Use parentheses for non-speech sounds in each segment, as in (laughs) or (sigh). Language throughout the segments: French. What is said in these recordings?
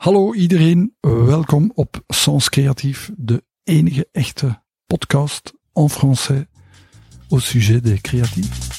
Hallo iedereen, welkom op Sens Creatief, de enige echte podcast en français au sujet des créatifs.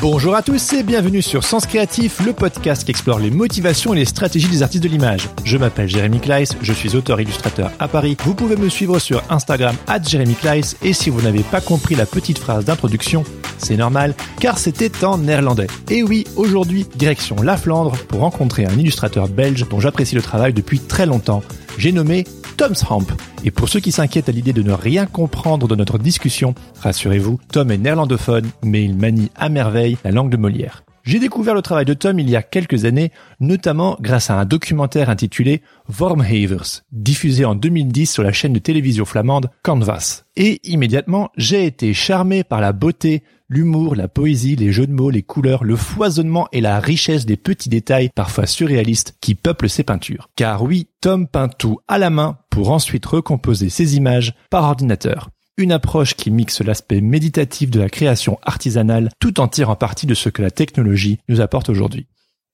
Bonjour à tous et bienvenue sur Sens Créatif, le podcast qui explore les motivations et les stratégies des artistes de l'image. Je m'appelle Jérémy Kleiss, je suis auteur-illustrateur à Paris. Vous pouvez me suivre sur Instagram at Jérémy Kleiss et si vous n'avez pas compris la petite phrase d'introduction, c'est normal car c'était en néerlandais. Et oui, aujourd'hui, direction la Flandre pour rencontrer un illustrateur belge dont j'apprécie le travail depuis très longtemps. J'ai nommé Tom Sramp. Et pour ceux qui s'inquiètent à l'idée de ne rien comprendre de notre discussion, rassurez-vous, Tom est néerlandophone, mais il manie à merveille la langue de Molière. J'ai découvert le travail de Tom il y a quelques années, notamment grâce à un documentaire intitulé Wormhavers, diffusé en 2010 sur la chaîne de télévision flamande Canvas. Et immédiatement, j'ai été charmé par la beauté, l'humour, la poésie, les jeux de mots, les couleurs, le foisonnement et la richesse des petits détails parfois surréalistes qui peuplent ses peintures. Car oui, Tom peint tout à la main pour ensuite recomposer ses images par ordinateur. Une approche qui mixe l'aspect méditatif de la création artisanale tout en tirant parti de ce que la technologie nous apporte aujourd'hui.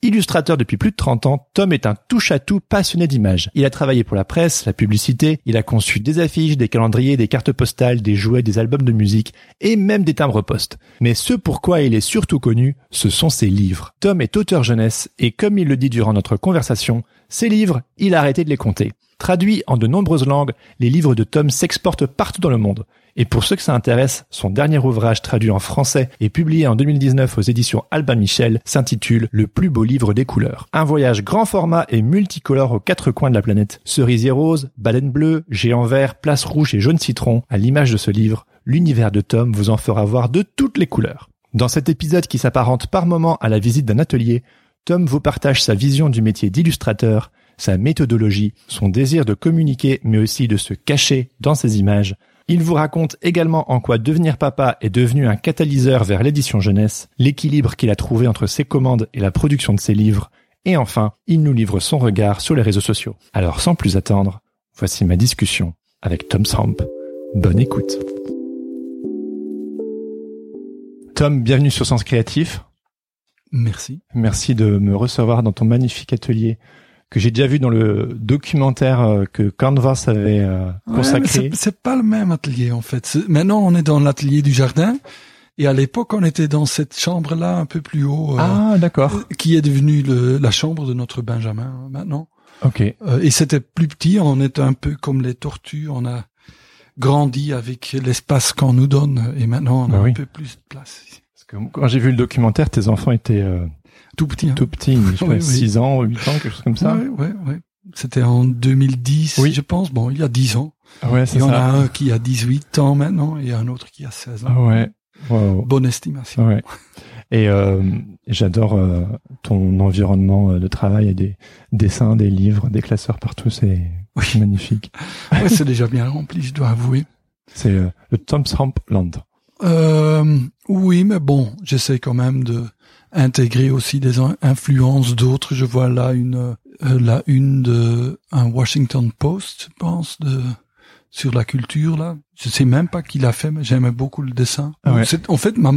Illustrateur depuis plus de 30 ans, Tom est un touche-à-tout passionné d'images. Il a travaillé pour la presse, la publicité, il a conçu des affiches, des calendriers, des cartes postales, des jouets, des albums de musique et même des timbres postes. Mais ce pourquoi il est surtout connu, ce sont ses livres. Tom est auteur jeunesse et comme il le dit durant notre conversation, ses livres, il a arrêté de les compter. Traduits en de nombreuses langues, les livres de Tom s'exportent partout dans le monde. Et pour ceux que ça intéresse, son dernier ouvrage traduit en français et publié en 2019 aux éditions Albin Michel s'intitule Le plus beau livre des couleurs. Un voyage grand format et multicolore aux quatre coins de la planète. Cerisier rose, baleine bleue, géant vert, place rouge et jaune citron. À l'image de ce livre, l'univers de Tom vous en fera voir de toutes les couleurs. Dans cet épisode qui s'apparente par moments à la visite d'un atelier, Tom vous partage sa vision du métier d'illustrateur, sa méthodologie, son désir de communiquer mais aussi de se cacher dans ses images. Il vous raconte également en quoi devenir papa est devenu un catalyseur vers l'édition jeunesse, l'équilibre qu'il a trouvé entre ses commandes et la production de ses livres, et enfin, il nous livre son regard sur les réseaux sociaux. Alors sans plus attendre, voici ma discussion avec Tom Sramp. Bonne écoute. Tom, bienvenue sur Sens Créatif. Merci. Merci de me recevoir dans ton magnifique atelier que j'ai déjà vu dans le documentaire euh, que Canvas avait euh, consacré. Ouais, c'est pas le même atelier en fait. Maintenant, on est dans l'atelier du jardin. Et à l'époque, on était dans cette chambre-là un peu plus haut. Euh, ah, d'accord. Qui est devenue le, la chambre de notre Benjamin hein, maintenant. Ok. Euh, et c'était plus petit. On est un peu comme les tortues. On a grandi avec l'espace qu'on nous donne. Et maintenant, on a Bah oui. un peu plus de place. Parce que quand j'ai vu le documentaire, tes enfants étaient euh, Tout petit. Hein. tout petits, je Oui, oui. 6 ans, 8 ans, quelque chose comme ça. Ouais, ouais, ouais. C'était en 2010, Oui. je pense. Bon, il y a 10 ans. Ah ouais, c'est Il y en a un qui a 18 ans maintenant et un autre qui a 16 ans. Ah ouais. Wow. Bonne estimation. Ouais. Et euh, j'adore euh, ton environnement euh, de travail et des dessins, des livres, des classeurs partout, c'est Oui. (laughs) magnifique. (laughs) Ouais, c'est déjà bien rempli, je dois avouer. C'est euh, le Tom Sramp Land. Euh, oui, mais bon, j'essaie quand même de intégrer aussi des in- influences d'autres. Je vois là une euh, la une de un Washington Post, je pense, de sur la culture là. Je sais même pas qui l'a fait, mais j'aimais beaucoup le dessin. Ah ouais. En fait, ma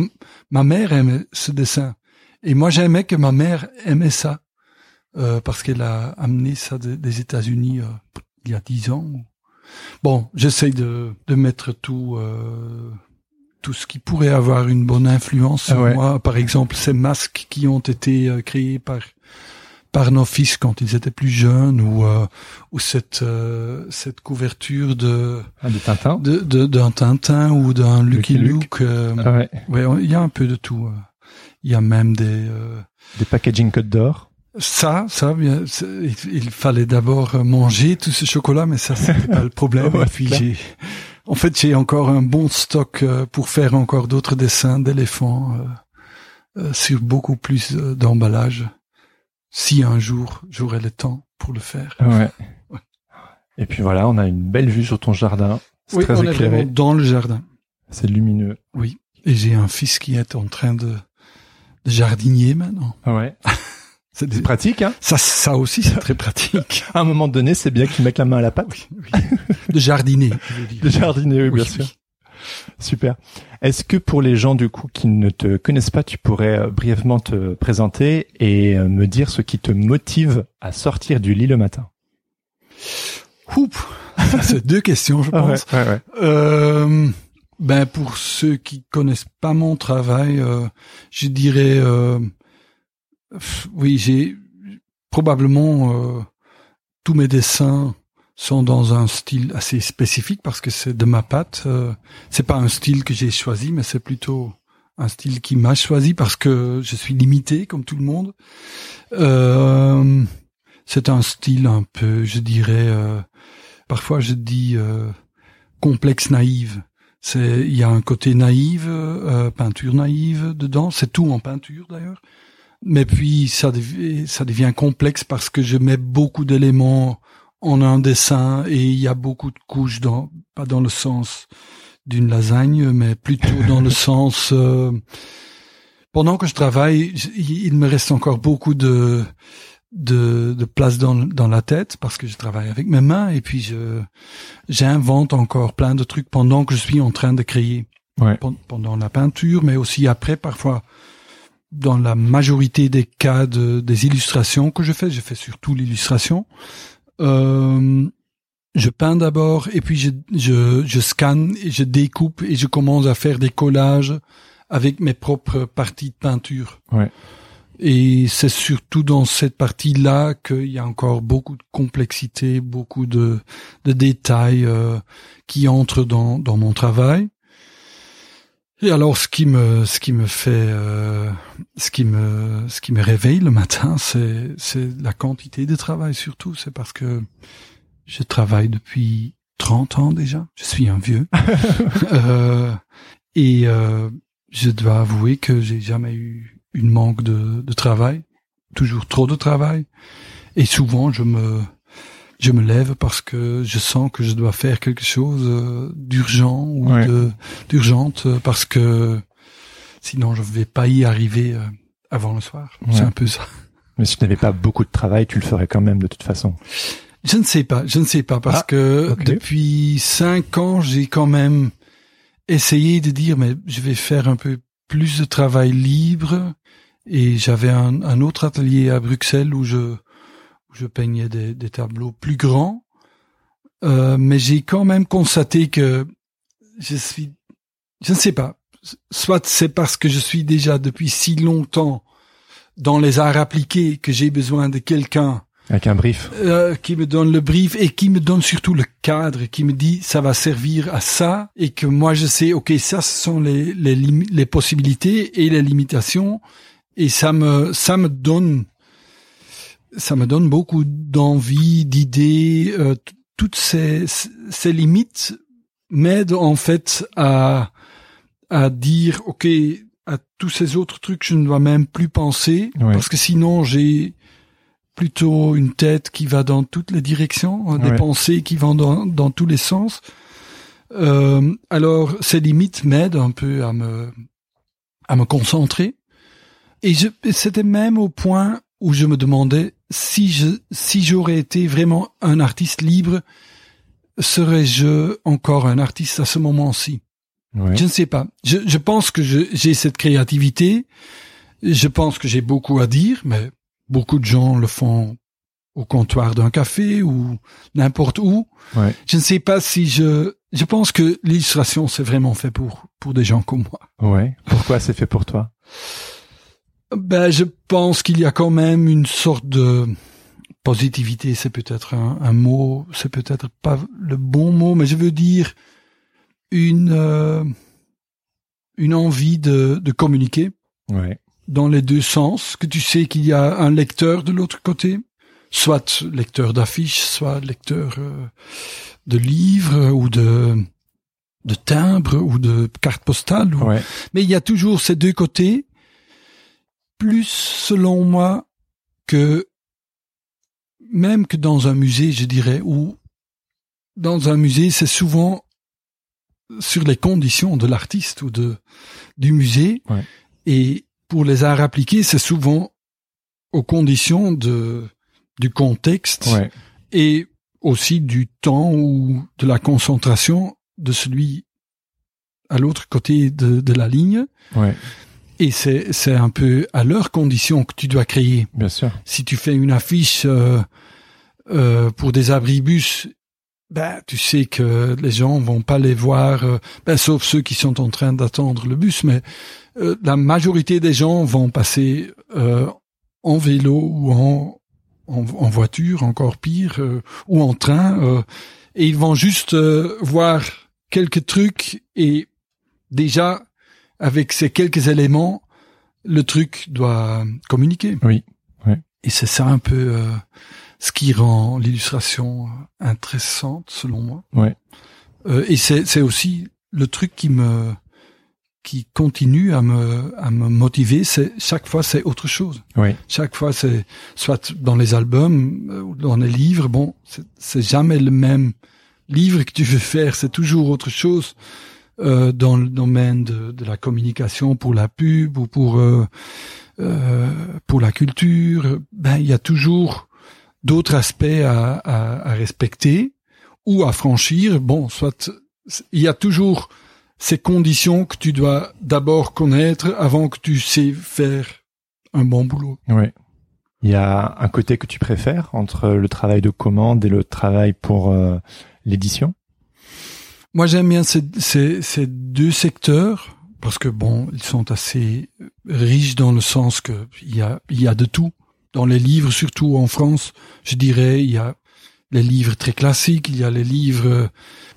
ma mère aimait ce dessin et moi j'aimais que ma mère aimait ça euh, parce qu'elle a amené ça de- des États-Unis euh, il y a dix ans. Bon, j'essaie de de mettre tout. Tout ce qui pourrait avoir une bonne influence sur Ah ouais. moi. Par exemple, ces masques qui ont été euh, créés par par nos fils quand ils étaient plus jeunes, ou euh, ou cette euh, cette couverture de Ah, de Tintin. de d'un Tintin ou d'un Lucky Luke. Luke. euh, Ah ouais. il y a un peu de tout. euh. Il y a même des euh, Des packaging codes d'or. ça, ça, bien, il, il fallait d'abord manger tout ce chocolat, mais ça c'était pas le problème. (laughs) Ouais, Et puis j'ai, En fait, j'ai encore un bon stock euh, pour faire encore d'autres dessins d'éléphants euh, euh, sur beaucoup plus euh, d'emballage. Si un jour j'aurai le temps pour le faire. Ouais. Ouais. Et puis voilà, on a une belle vue sur ton jardin. C'est Oui, très on est éclairé. vraiment dans le jardin. C'est lumineux. Oui. Et j'ai un fils qui est en train de, de jardinier maintenant. Ouais. (laughs) C'est pratique, hein. ça, ça aussi, c'est très pratique. (laughs) À un moment donné, c'est bien qu'ils mettent la main à la pâte. De jardiner, je veux dire. De jardiner, oui, bien Oui, sûr. oui. Super. Est-ce que pour les gens du coup qui ne te connaissent pas, tu pourrais euh, brièvement te présenter et euh, me dire ce qui te motive à sortir du lit le matin? Oup. C'est deux questions, je pense. ouais, ouais. Euh, ben pour ceux qui connaissent pas mon travail, euh, je dirais euh, oui, j'ai probablement euh, tous mes dessins sont dans un style assez spécifique parce que c'est de ma patte. Euh, c'est pas un style que j'ai choisi, mais c'est plutôt un style qui m'a choisi parce que je suis limité comme tout le monde. Euh, c'est un style un peu, je dirais, euh, parfois je dis euh, complexe naïve. C'est il y a un côté naïve, euh, peinture naïve dedans. C'est tout en peinture d'ailleurs. Mais puis ça devient, ça devient complexe parce que je mets beaucoup d'éléments en un dessin et il y a beaucoup de couches dans pas dans le sens d'une lasagne, mais plutôt dans le (laughs) sens euh, pendant que je travaille, il me reste encore beaucoup de de, de place dans, dans la tête parce que je travaille avec mes mains et puis je j'invente encore plein de trucs pendant que je suis en train de créer Ouais. Pen- pendant la peinture mais aussi après parfois dans la majorité des cas de, des illustrations que je fais je fais surtout l'illustration euh, je peins d'abord et puis je, je, je scanne et je découpe et je commence à faire des collages avec mes propres parties de peinture. Ouais. Et c'est surtout dans cette partie-là qu'il y a encore beaucoup de complexité, beaucoup de, de détails euh, qui entrent dans, dans mon travail. Et alors, ce qui me, ce qui me fait, euh, ce qui me, ce qui me réveille le matin, c'est, c'est la quantité de travail surtout. C'est parce que je travaille depuis 30 ans déjà. Je suis un vieux. (laughs) Euh, et euh, je dois avouer que j'ai jamais eu une manque de, de travail, toujours trop de travail. Et souvent, je me, je me lève parce que je sens que je dois faire quelque chose euh, d'urgent ou Ouais. d'urgente euh, parce que sinon je vais pas y arriver euh, avant le soir. Ouais. C'est un peu ça. Mais si tu n'avais pas beaucoup de travail, tu le ferais quand même de toute façon. Je ne sais pas, je ne sais pas parce Ah, que depuis cinq ans, j'ai quand même essayé de dire mais je vais faire un peu plus de travail libre et j'avais un, un autre atelier à Bruxelles où je où je peignais des, des tableaux plus grands, Euh, mais j'ai quand même constaté que je suis, je ne sais pas, soit c'est parce que je suis déjà depuis si longtemps dans les arts appliqués que j'ai besoin de quelqu'un Avec un brief. euh, qui me donne le brief et qui me donne surtout le cadre, qui me dit ça va servir à ça et que moi je sais ok ça ce sont les les, les possibilités et les limitations et ça me ça me donne ça me donne beaucoup d'envie, d'idées. euh, toutes ces ces limites m'aident en fait à à dire ok à tous ces autres trucs je ne dois même plus penser Ouais. parce que sinon j'ai plutôt une tête qui va dans toutes les directions, euh, des Ouais. pensées qui vont dans, dans tous les sens. Euh, alors ces limites m'aident un peu à me à me concentrer. Et c'était même au point où je me demandais si je si j'aurais été vraiment un artiste libre, serais-je encore un artiste à ce moment-ci? Ouais. Je ne sais pas. Je, je pense que j'ai cette créativité. Je pense que j'ai beaucoup à dire, mais beaucoup de gens le font au comptoir d'un café ou n'importe où. Ouais. Je ne sais pas si je. Je pense que l'illustration c'est vraiment fait pour pour des gens comme moi. Ouais. Pourquoi c'est fait pour toi? Ben, je pense qu'il y a quand même une sorte de positivité. C'est peut-être un, un mot, c'est peut-être pas le bon mot, mais je veux dire une euh, une envie de, de communiquer Ouais. dans les deux sens. Que tu sais qu'il y a un lecteur de l'autre côté, soit lecteur d'affiches, soit lecteur euh, de livres ou de de timbre ou de carte postale. ou- Ouais. Mais il y a toujours ces deux côtés, plus selon moi que même que dans un musée, je dirais, ou dans un musée, c'est souvent sur les conditions de l'artiste ou de du musée. Ouais. Et pour les arts appliqués, c'est souvent aux conditions de du contexte Ouais. et aussi du temps ou de la concentration de celui à l'autre côté de, de la ligne. Ouais. Et c'est, c'est un peu à leurs conditions que tu dois créer. Bien sûr. Si tu fais une affiche euh, euh, pour des abribus, ben, tu sais que les gens vont pas les voir, euh, ben, sauf ceux qui sont en train d'attendre le bus, mais euh, la majorité des gens vont passer euh, en vélo ou en, en, en voiture, encore pire, euh, ou en train, euh, et ils vont juste euh, voir quelques trucs et déjà avec ces quelques éléments, le truc doit communiquer. Oui, ouais. Et c'est ça un peu euh, ce qui rend l'illustration euh, intéressante, selon moi. Ouais. Euh, et c'est aussi le truc qui me qui continue à me à me motiver. C'est chaque fois c'est autre chose. Oui. Chaque fois c'est soit dans les albums euh, ou dans les livres. Bon, c'est- c'est jamais le même livre que tu veux faire. C'est toujours autre chose. Euh, dans le domaine de, de la communication pour la pub ou pour euh, euh, pour la culture, ben il y a toujours d'autres aspects à, à, à respecter ou à franchir. Bon, soit il y a toujours ces conditions que tu dois d'abord connaître avant que tu sais faire un bon boulot. Ouais. Il y a un côté que tu préfères entre le travail de commande et le travail pour euh, l'édition? Moi, j'aime bien ces, ces, ces deux secteurs parce que bon, ils sont assez riches dans le sens que il y a, il y a de tout. Dans les livres, surtout en France, je dirais, il y a les livres très classiques, il y a les livres,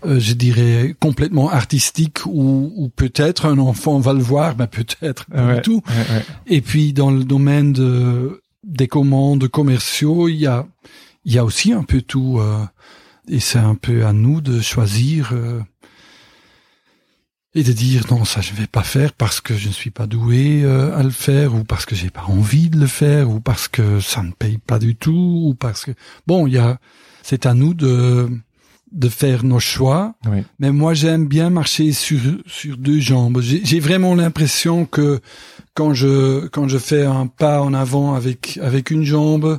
euh, je dirais, complètement artistiques où, où peut-être un enfant va le voir, mais peut-être pas Ouais. du tout. Ouais, ouais. Et puis dans le domaine de, des commandes commerciaux, il y a, il y a aussi un peu tout. euh, et c'est un peu à nous de choisir euh, et de dire non, ça je vais pas faire parce que je ne suis pas doué euh, à le faire ou parce que j'ai pas envie de le faire ou parce que ça ne paye pas du tout ou parce que bon, il y a, c'est à nous de de faire nos choix. Oui. Mais moi, j'aime bien marcher sur sur deux jambes. J'ai j'ai vraiment l'impression que quand je quand je fais un pas en avant avec avec une jambe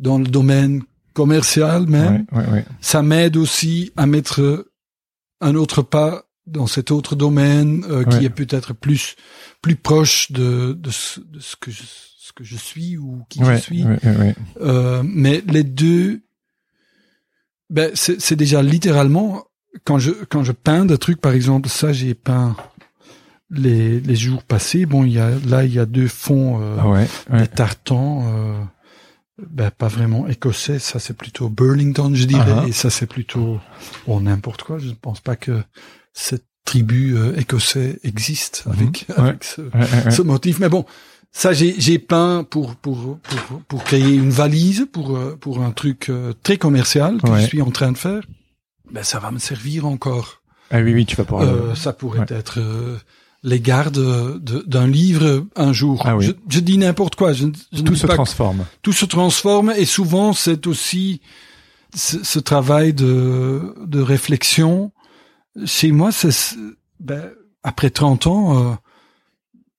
dans le domaine commercial même, Ouais, ouais, ouais. ça m'aide aussi à mettre un autre pas dans cet autre domaine euh, qui est peut-être plus plus proche de de ce, de ce que je ce que je suis ou qui je suis. ouais, ouais, ouais. Euh, mais les deux, ben c'est c'est déjà littéralement quand je quand je peins des trucs, par exemple, ça j'ai peint les les jours passés. Bon, il y a là il y a deux fonds euh, Ah ouais, ouais. des tartans. Ben pas vraiment écossais, ça c'est plutôt Burlington, je dirais, ah. et ça c'est plutôt bon n'importe quoi. Je ne pense pas que cette tribu euh, écossais existe Mhm. avec, Ouais. ce, Ouais, ouais, ouais. ce motif. Mais bon, ça j'ai peint pour pour pour pour créer une valise pour euh, pour un truc euh, très commercial que je suis en train de faire. Ben ça va me servir encore. Ah oui, oui, tu vas pouvoir. Euh, ça pourrait être euh, les gardes de- d'un livre un jour. Ah oui. je, je dis n'importe quoi. Je, je Tout se transforme. tout se transforme et souvent c'est aussi ce, ce travail de, de réflexion. Chez moi, c'est ben, après 30 ans, euh,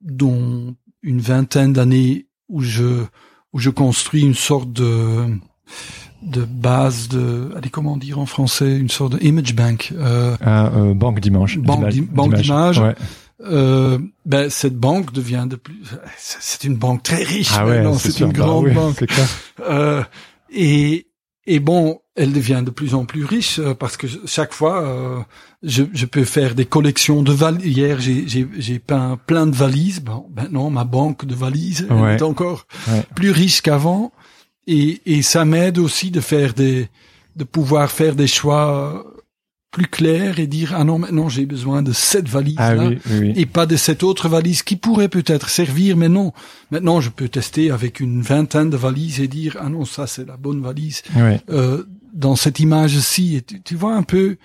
dont une vingtaine d'années où je où je construis une sorte de de base de allez comment dire en français une sorte de image bank euh, Ah, euh, banque dimanche. Banque d'image- d'im- banque d'images. Ouais. Euh, ben cette banque devient de plus c'est une banque très riche Ah ouais, c'est une Bah grande oui, banque clair. euh, et, et bon, elle devient de plus en plus riche euh, parce que chaque fois, euh, je, je peux faire des collections de valises. Hier, j'ai- peint plein de valises. Bon, maintenant, ma banque de valises elle Ouais. est encore Ouais. plus riche qu'avant. Et, et ça m'aide aussi de faire des, de pouvoir faire des choix plus clairs et dire ah non maintenant j'ai besoin de cette valise Ah là oui, oui. et pas de cette autre valise qui pourrait peut-être servir, mais non. Maintenant, je peux tester avec une vingtaine de valises et dire ah non ça c'est la bonne valise euh, dans cette image-ci. Et tu, tu vois un peu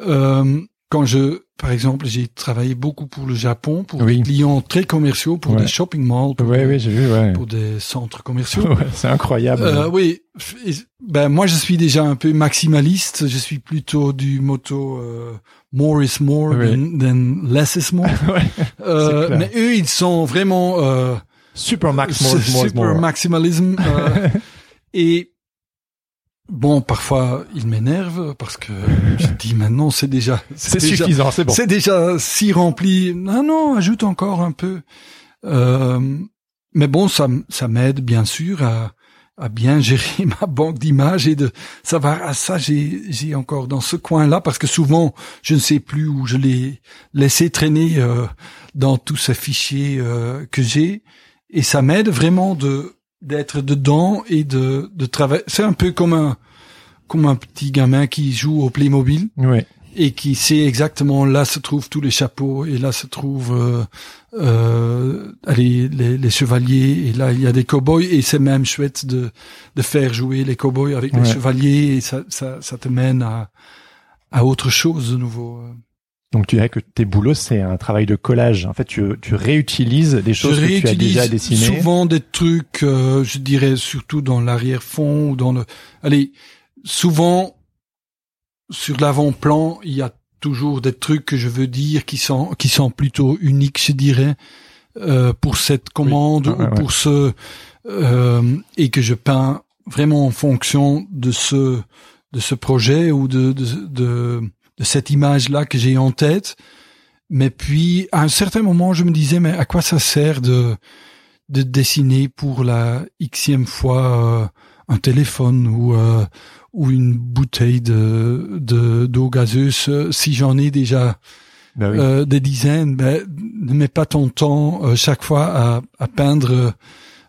euh, quand je, par exemple, j'ai travaillé beaucoup pour le Japon, pour Oui. des clients très commerciaux, pour Ouais. des shopping malls, pour, des, oui, j'ai vu, ouais. pour des centres commerciaux. (laughs) C'est incroyable. Euh, oui, ben moi je suis déjà un peu maximaliste. Je suis plutôt du motto euh, more is more Oui. than, than less is more. (laughs) Euh, mais eux ils sont vraiment Super max more, su- more, is super more. maximalisme. (laughs) et bon, parfois ils m'énervent parce que je dis maintenant c'est déjà (laughs) C'est suffisant, c'est bon. c'est déjà si rempli. Non, non, ajoute encore un peu. Euh, mais bon, ça, ça m'aide bien sûr à, à bien gérer (laughs) ma banque d'images et de savoir ah ça j'ai j'ai encore dans ce coin-là parce que souvent je ne sais plus où je l'ai laissé traîner euh, dans tous ces fichiers euh, que j'ai et ça m'aide vraiment de d'être dedans et de de travailler. C'est un peu comme un comme un petit gamin qui joue au Playmobil Ouais. et qui sait exactement là se trouvent tous les chapeaux et là se trouvent euh, euh, allez, les, les chevaliers et là il y a des cow-boys et c'est même chouette de de faire jouer les cow-boys avec les chevaliers et ça ça ça te mène à à autre chose de nouveau. Donc tu dirais que tes boulots, c'est un travail de collage. En fait, tu, tu réutilises des choses je que tu as déjà dessinées. souvent des trucs, euh, je dirais surtout dans l'arrière-fond ou dans le. Allez, souvent sur l'avant-plan, il y a toujours des trucs que je veux dire qui sont qui sont plutôt uniques, je dirais, euh, pour cette commande ouais, ou ouais. pour ce euh, et que je peins vraiment en fonction de ce de ce projet ou de de, de, de cette image là que j'ai en tête. Mais puis, à un certain moment, je me disais, mais à quoi ça sert de, de dessiner pour la xème fois euh, un téléphone ou, euh, ou une bouteille de, de, d'eau gazeuse euh, si j'en ai déjà oui. euh, des dizaines, ben, ne mets pas ton temps euh, chaque fois à, à peindre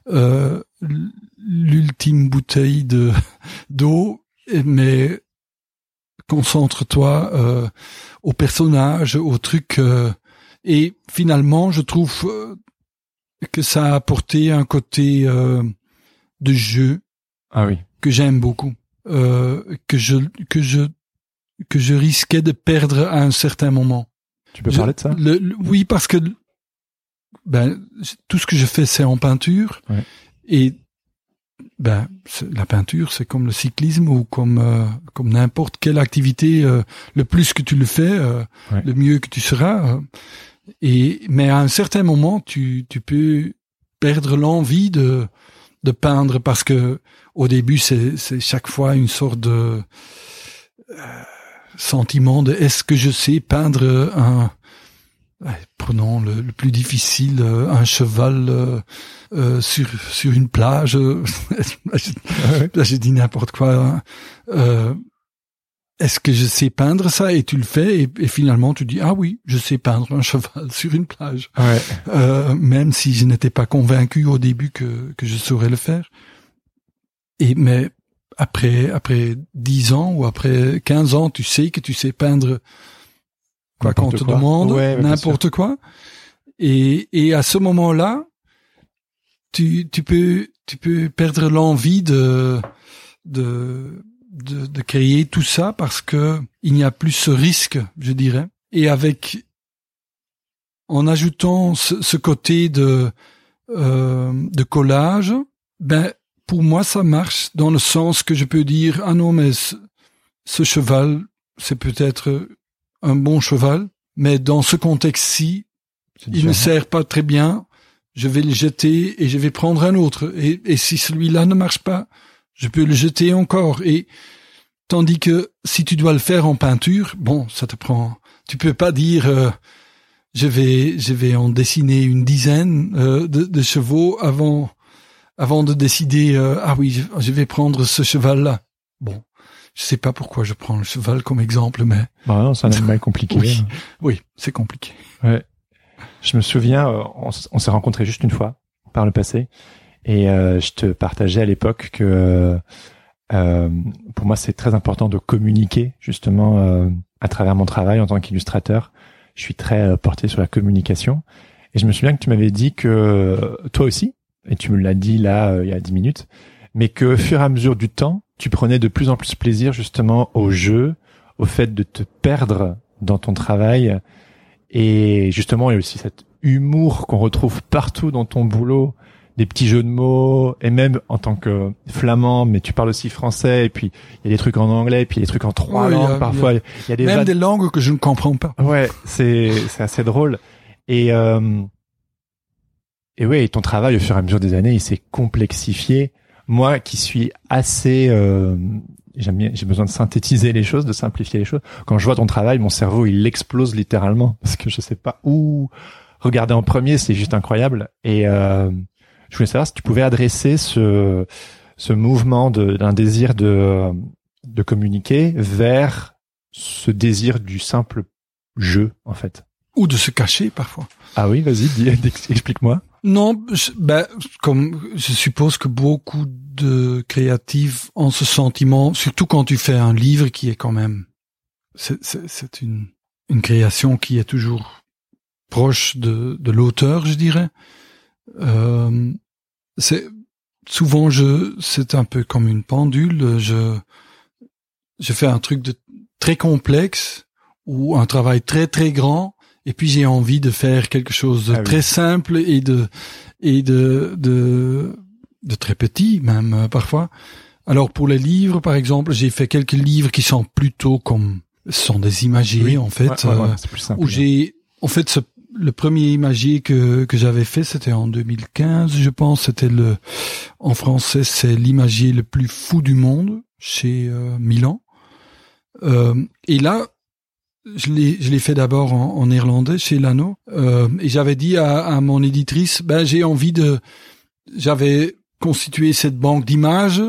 euh, l'ultime bouteille de (laughs) d'eau, mais concentre-toi euh, au personnage, au truc. euh, et finalement, je trouve euh, que ça a apporté un côté euh, de jeu ah oui. que j'aime beaucoup, euh, que je que je que je risquais de perdre à un certain moment. Tu peux Je- parler de ça? Le- le- Oui, parce que ben tout ce que je fais, c'est en peinture. Ouais. Et ben la peinture, c'est comme le cyclisme ou comme euh, comme n'importe quelle activité. euh, le plus que tu le fais, euh, Ouais. le mieux que tu seras. euh. et mais à un certain moment, tu tu peux perdre l'envie de de peindre parce que au début, c'est c'est chaque fois une sorte de euh, sentiment de est-ce que je sais peindre un prenons le, le plus difficile euh, un cheval euh, euh, sur sur une plage euh, (laughs) là j'ai dit n'importe quoi hein. Euh, est-ce que je sais peindre ça et tu le fais et, et finalement tu dis ah oui je sais peindre un (laughs) cheval sur une plage Ouais. euh, même si je n'étais pas convaincu au début que, que je saurais le faire. Et mais après après dix ans ou après 15 ans, tu sais que tu sais peindre quoi qu'on te quoi. demande, Ouais, n'importe quoi. Et, et à ce moment-là, tu, tu peux tu peux perdre l'envie de, de de de créer tout ça parce que il n'y a plus ce risque, je dirais. Et avec en ajoutant ce, ce côté de euh, de collage, ben pour moi ça marche dans le sens que je peux dire ah non mais ce, ce cheval c'est peut-être un bon cheval, mais dans ce contexte-ci il ne sert pas très bien. Je vais le jeter et je vais prendre un autre. Et, et si celui-là ne marche pas, je peux le jeter encore. Et tandis que si tu dois le faire en peinture, bon, ça te prend. Tu peux pas dire euh, je vais je vais en dessiner une dizaine euh, de, de chevaux avant avant de décider euh, ah oui je, je vais prendre ce cheval-là. Bon, je sais pas pourquoi je prends le cheval comme exemple, mais Bah non, c'est un (laughs) animal compliqué. Oui. oui, c'est compliqué. Ouais. Je me souviens, euh, on, s'est rencontrés juste une fois par le passé, et euh, je te partageais à l'époque que euh, euh, pour moi c'est très important de communiquer justement euh, à travers mon travail en tant qu'illustrateur. Je suis très euh, porté sur la communication, et je me souviens que tu m'avais dit que toi aussi, et tu me l'as dit là il y a dix minutes, mais que au fur et à mesure du temps, tu prenais de plus en plus plaisir justement au jeu, au fait de te perdre dans ton travail. Et justement, il y a aussi cet humour qu'on retrouve partout dans ton boulot, des petits jeux de mots, et même en tant que flamand, mais tu parles aussi français, et puis il y a des trucs en anglais, et puis il y a des trucs en trois Oui, il y a- langues parfois. Il y a des Même des langues que je ne comprends pas. Ouais, c'est c'est assez drôle. Et euh, et ouais, ton travail au fur et à mesure des années, il s'est complexifié. Moi, qui suis assez, euh, j'aime bien, j'ai besoin de synthétiser les choses, de simplifier les choses. Quand je vois ton travail, mon cerveau il explose littéralement (laughs) parce que je sais pas où regarder en premier. C'est juste incroyable. Et euh, je voulais savoir si tu pouvais adresser ce ce mouvement d'un désir de de communiquer vers ce désir du simple jeu en fait. Ou de se cacher parfois. Ah oui, vas-y, (laughs) explique-moi. Non, je- ben, comme je suppose que beaucoup de créatifs ont ce sentiment, surtout quand tu fais un livre qui est quand même, c'est- une, une création qui est toujours proche de, de l'auteur, je dirais. Euh, c'est souvent je, c'est un peu comme une pendule. Je, je fais un truc de très complexe ou un travail très très grand et puis j'ai envie de faire quelque chose de Ah oui. très simple et de et de de de très petit même euh, parfois. Alors pour les livres par exemple, j'ai fait quelques livres qui sont plutôt comme sont des imagiers en fait Ouais, ouais, ouais, euh, plus simple. où j'ai en fait ce- le premier imagier que que j'avais fait c'était en 2015 je pense c'était le en français c'est l'imagier le plus fou du monde chez euh, Milan Euh, et là je l'ai fait d'abord en, en néerlandais chez Lano euh, et j'avais dit à, à mon éditrice ben j'ai envie de j'avais constitué cette banque d'images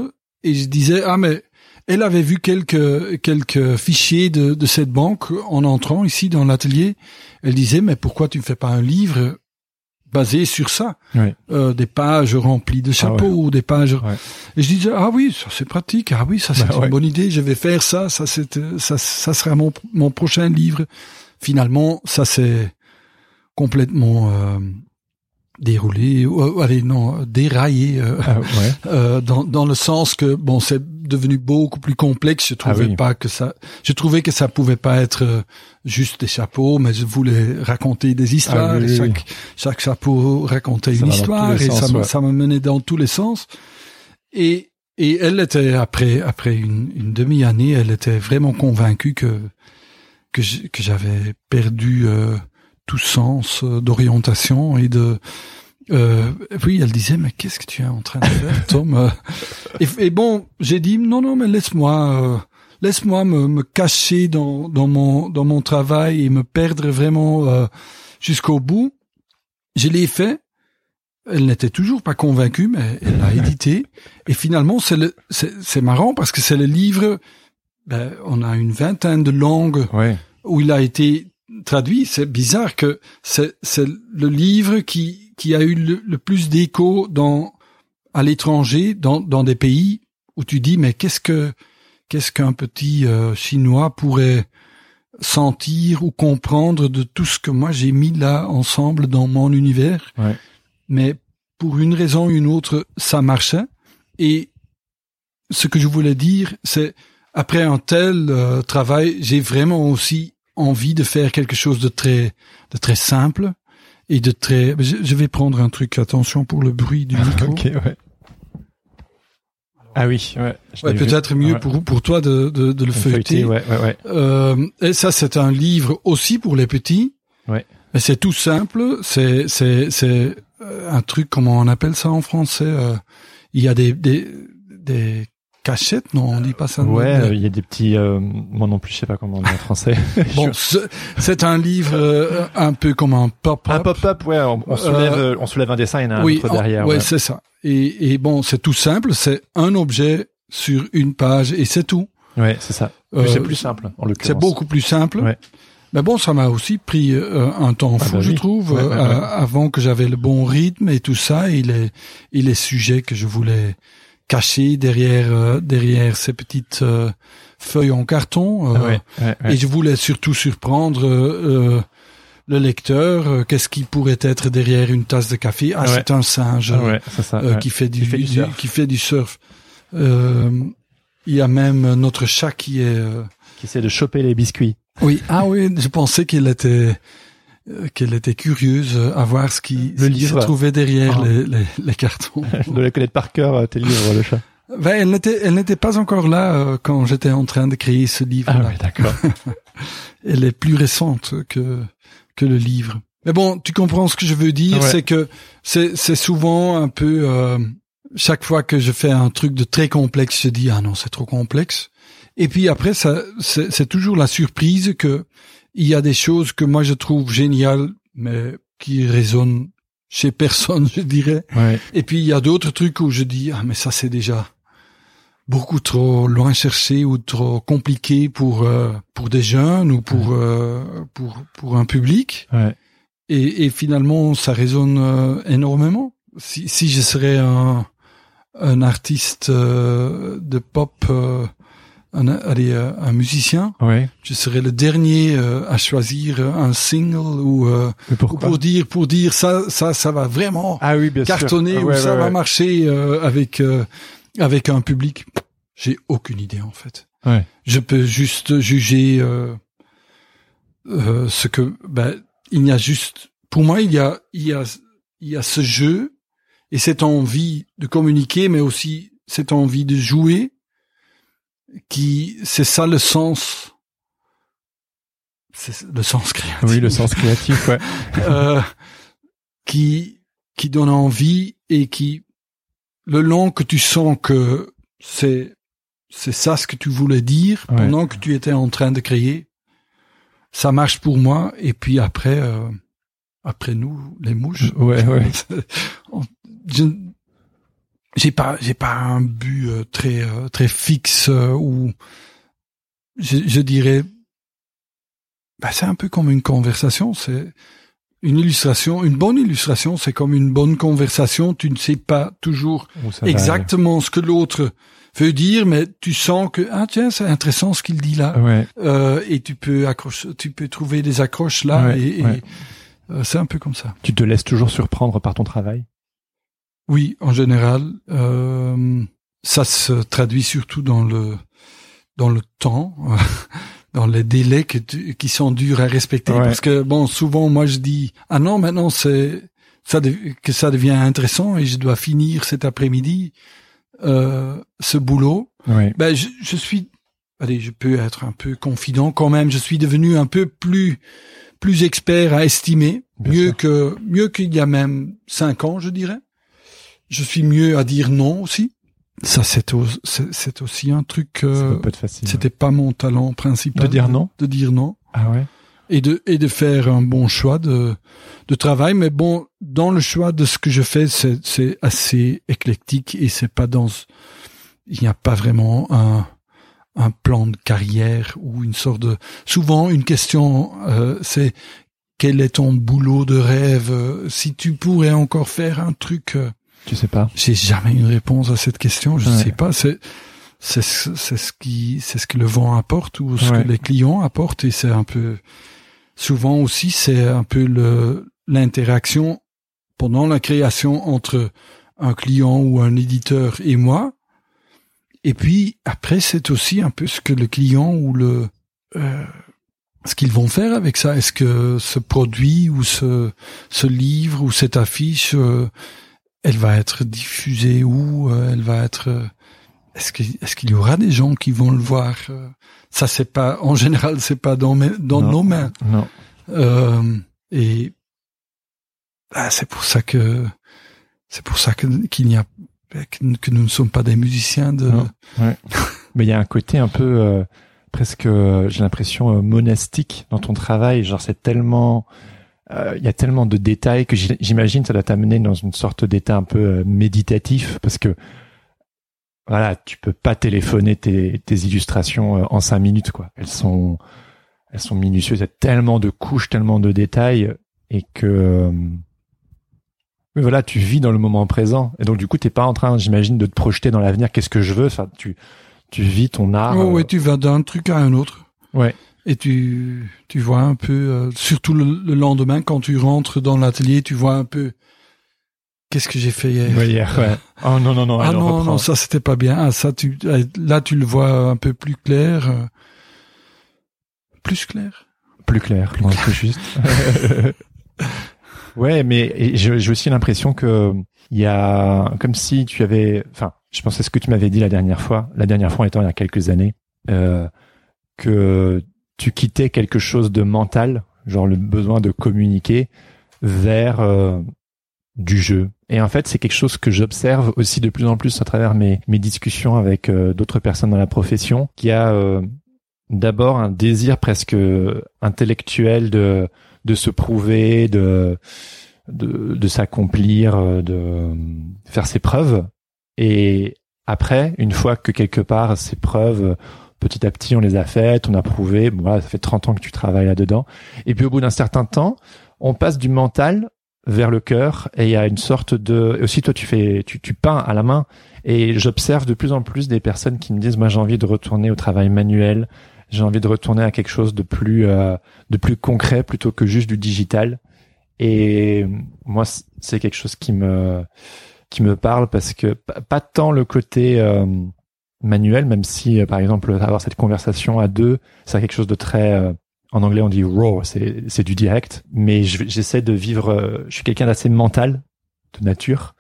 et je disais ah mais elle avait vu quelques quelques fichiers de, de cette banque en entrant ici dans l'atelier. Elle disait mais pourquoi tu ne fais pas un livre basé sur ça. Euh, Des pages remplies de chapeaux ouais. ou des pages. Ouais. Et je disais ah oui ça c'est pratique ah oui ça c'est Bah une ouais. bonne idée je vais faire ça ça c'est euh, ça ça sera mon mon prochain livre. Finalement ça c'est complètement euh, déroulé ou euh, allez non déraillé. euh, Ah, ouais. (laughs) euh, dans, dans le sens que bon c'est devenu beaucoup plus complexe je trouvais Ah oui. pas que ça je trouvais que ça pouvait pas être euh, juste des chapeaux mais je voulais raconter des histoires Ah oui, et oui, chaque chaque chapeau racontait Ça une histoire et sens, ça me ouais. ça me menait dans tous les sens et et elle était après après une, une demi-année elle était vraiment convaincue que que j'avais perdu euh, tout sens euh, d'orientation et de euh, oui, elle disait mais qu'est-ce que tu es en train de faire, (laughs) Tom Euh, et, et bon, j'ai dit non non mais laisse-moi euh, laisse-moi me, me cacher dans dans mon dans mon travail et me perdre vraiment euh, jusqu'au bout. Je l'ai fait. Elle n'était toujours pas convaincue, mais elle l'a édité. Et finalement, c'est le c'est c'est marrant parce que c'est le livre. Ben, on a une vingtaine de langues Ouais. où il a été traduit. C'est bizarre que c'est c'est le livre qui qui a eu le, le plus d'écho dans à l'étranger dans dans des pays où tu dis mais qu'est-ce que qu'est-ce qu'un petit euh, chinois pourrait sentir ou comprendre de tout ce que moi j'ai mis là ensemble dans mon univers? Ouais. Mais pour une raison ou une autre, ça marchait. Et ce que je voulais dire, c'est après un tel euh, travail, j'ai vraiment aussi envie de faire quelque chose de très de très simple et de très. Je, je vais prendre un truc. Attention pour le bruit du (laughs) micro. ok, ouais. Ah oui, ouais. peut-être mieux Ouais. pour pour toi de de, de le Feuilleter, feuilleter. ouais, ouais, ouais. Euh, et ça, c'est un livre aussi pour les petits. Ouais. Mais c'est tout simple. C'est c'est c'est euh, un truc comment on appelle ça en français. euh, il y a des des des cachettes, non, on dit pas ça. Ouais, euh, il y a des petits. euh, moi non plus, je sais pas comment on dit en français. (laughs) Bon, ce- c'est un livre euh, un peu comme un pop-up. un pop-up, ouais. On, on soulève, euh, on soulève un dessin, il y en a un oui, autre en- derrière. ouais, ouais. c'est ça. Et, et bon, c'est tout simple. C'est un objet sur une page et c'est tout. Ouais, c'est ça. Euh, c'est plus simple, en l'occurrence. C'est beaucoup plus simple. Ouais. Mais bon, ça m'a aussi pris euh, un temps Ah fou, bah je trouve, Ouais, euh, ouais, ouais. à- avant que j'avais le bon rythme et tout ça, et les, et les sujets que je voulais cacher derrière euh, derrière ces petites euh, feuilles en carton. euh, Ouais, ouais, ouais. Et je voulais surtout surprendre euh, euh, le lecteur. euh, Qu'est-ce qui pourrait être derrière une tasse de café Ah, Ouais. c'est un singe Ah ça. euh, qui fait du, Qui fait du du- surf. qui fait du surf. Euh, il y a même notre chat qui est euh, Qui essaie de choper les biscuits. Oui, ah oui, je pensais qu'elle était qu'elle était curieuse à voir ce qui, Le ce qui livre. se trouvait derrière Ah. les, les, les cartons. (laughs) Je dois la connaître par cœur, euh, tes livres, le chat. Ben, elle n'était elle n'était pas encore là euh, quand j'étais en train de créer ce livre. Ah oui, d'accord. (laughs) Elle est plus récente que que le livre. Mais bon, tu comprends ce que je veux dire, Ouais. c'est que c'est c'est souvent un peu euh, chaque fois que je fais un truc de très complexe, je dis ah non c'est trop complexe. Et puis après ça c'est toujours la surprise que il y a des choses que moi je trouve géniales mais qui résonnent chez (laughs) personne, je dirais. Ouais. Et puis il y a d'autres trucs où je dis ah mais ça c'est déjà beaucoup trop loin cherché ou trop compliqué pour euh, pour des jeunes ou pour euh, pour pour un public Ouais. et, et finalement ça résonne euh, énormément si si je serais un un artiste de pop un allez, euh, un musicien Ouais. je serais le dernier euh, à choisir un single ou, euh, ou pour dire pour dire ça ça ça va vraiment Ah oui, bien cartonner. Ah ou ouais, ça va marcher euh, avec euh, avec un public J'ai aucune idée en fait. Je peux juste juger euh, euh, ce que ben il y a juste pour moi il y a il y a il y a ce jeu et cette envie de communiquer mais aussi cette envie de jouer qui c'est ça le sens c'est le sens créatif Oui, le sens créatif, ouais. (laughs) euh, qui qui donne envie et qui le long que tu sens que c'est c'est ça ce que tu voulais dire Ouais. pendant que tu étais en train de créer ça marche pour moi et puis après euh, après nous les mouches Ouais, ouais. (laughs) je j'ai pas j'ai pas un but euh, très euh, très fixe euh, ou je, je dirais bah, c'est un peu comme une conversation c'est une illustration une bonne illustration c'est comme une bonne conversation tu ne sais pas toujours exactement ce que l'autre veut dire mais tu sens que ah tiens c'est intéressant ce qu'il dit là. Ouais. euh, et tu peux accrocher tu peux trouver des accroches là Ouais, et, et, ouais. euh, c'est un peu comme ça Tu te laisses toujours surprendre par ton travail? Oui, en général, euh, ça se traduit surtout dans le dans le temps, (laughs) dans les délais que tu- qui sont durs à respecter. Ouais. Parce que bon, souvent moi je dis ah non maintenant c'est ça que ça devient intéressant et je dois finir cet après-midi euh, ce boulot. Ouais. Ben je, je suis allez je peux être un peu confident quand même. Je suis devenu un peu plus plus expert à estimer Bien mieux sûr. que mieux qu'il y a même cinq ans je dirais je suis mieux à dire non aussi. Ça, c'est, au- c'est, c'est aussi un truc. Ça euh, peut pas être facile. c'était pas mon talent principal. De dire non De dire non Ah ouais. et de et de faire un bon choix de de travail. Mais bon, dans le choix de ce que je fais, c'est c'est assez éclectique et c'est pas dans. Il n'y a pas vraiment un un plan de carrière ou une sorte de. Souvent, une question, euh, c'est quel est ton boulot de rêve? Euh, Si tu pourrais encore faire un truc. euh, Tu sais pas. j'ai jamais une réponse à cette question. Je Ouais. sais pas. C'est c'est ce- c'est ce qui c'est ce que le vent apporte ou ce Ouais. que les clients apportent et c'est un peu souvent aussi c'est un peu le l'interaction pendant la création entre un client ou un éditeur et moi. Et puis après c'est aussi un peu ce que le client ou le euh, ce qu'ils vont faire avec ça. Est-ce que ce produit ou ce ce livre ou cette affiche euh, elle va être diffusée où euh, Elle va être euh, Est-ce qu'il y aura des gens qui vont le voir euh, Ça c'est pas en général c'est pas dans mes, dans Non. nos mains. Non. Euh, et ah, c'est pour ça que c'est pour ça que qu'il n'y a que, nous ne sommes pas des musiciens de Non. (laughs) Mais il y a un côté un peu euh, presque, j'ai l'impression monastique dans ton travail. Genre c'est tellement, il y a tellement de détails que j'imagine ça doit t'amener dans une sorte d'état un peu euh, méditatif parce que voilà, tu peux pas téléphoner tes, tes illustrations euh, en cinq minutes quoi. Elles sont, elles sont minutieuses. Il y a tellement de couches, tellement de détails et que euh, mais voilà, tu vis dans le moment présent. Et donc, du coup, t'es pas en train, j'imagine, de te projeter dans l'avenir. Qu'est-ce que je veux? Enfin, tu, tu vis ton art. Oh, euh, ouais, tu vas d'un truc à un autre. Ouais. Et tu, tu vois un peu, euh, surtout le, le lendemain, quand tu rentres dans l'atelier, tu vois un peu, qu'est-ce que j'ai fait hier? Ouais, hier, ouais. (laughs) Oh non, non, non. ah non, reprend. non, ça c'était pas bien. Ah, ça, tu, là, tu le vois un peu plus clair. euh. plus clair. Plus clair, plus, plus juste. (laughs) ouais, mais j'ai aussi l'impression que il y a comme si tu avais, enfin, je pensais ce que tu m'avais dit la dernière fois, la dernière fois étant il y a quelques années, euh, que tu quittais quelque chose de mental, genre le besoin de communiquer, vers euh, du jeu. Et en fait, c'est quelque chose que j'observe aussi de plus en plus à travers mes, mes discussions avec euh, d'autres personnes dans la profession, qui a euh, d'abord un désir presque intellectuel de de se prouver, de de, de s'accomplir, de faire ses preuves. Et après, une fois que quelque part ces preuves, petit à petit, on les a faites, on a prouvé, bon, voilà, ça fait 30 ans que tu travailles là-dedans. Et puis au bout d'un certain temps, on passe du mental vers le cœur et il y a une sorte de aussi toi tu fais tu, tu peins à la main et j'observe de plus en plus des personnes qui me disent moi j'ai envie de retourner au travail manuel. J'ai envie de retourner à quelque chose de plus euh, de plus concret plutôt que juste du digital. Et moi c'est quelque chose qui me qui me parle parce que pas tant le côté euh, manuel même si euh, par exemple avoir cette conversation à deux c'est quelque chose de très en anglais, on dit raw, c'est du direct. Mais j'essaie de vivre. Euh, je suis quelqu'un d'assez mental de nature.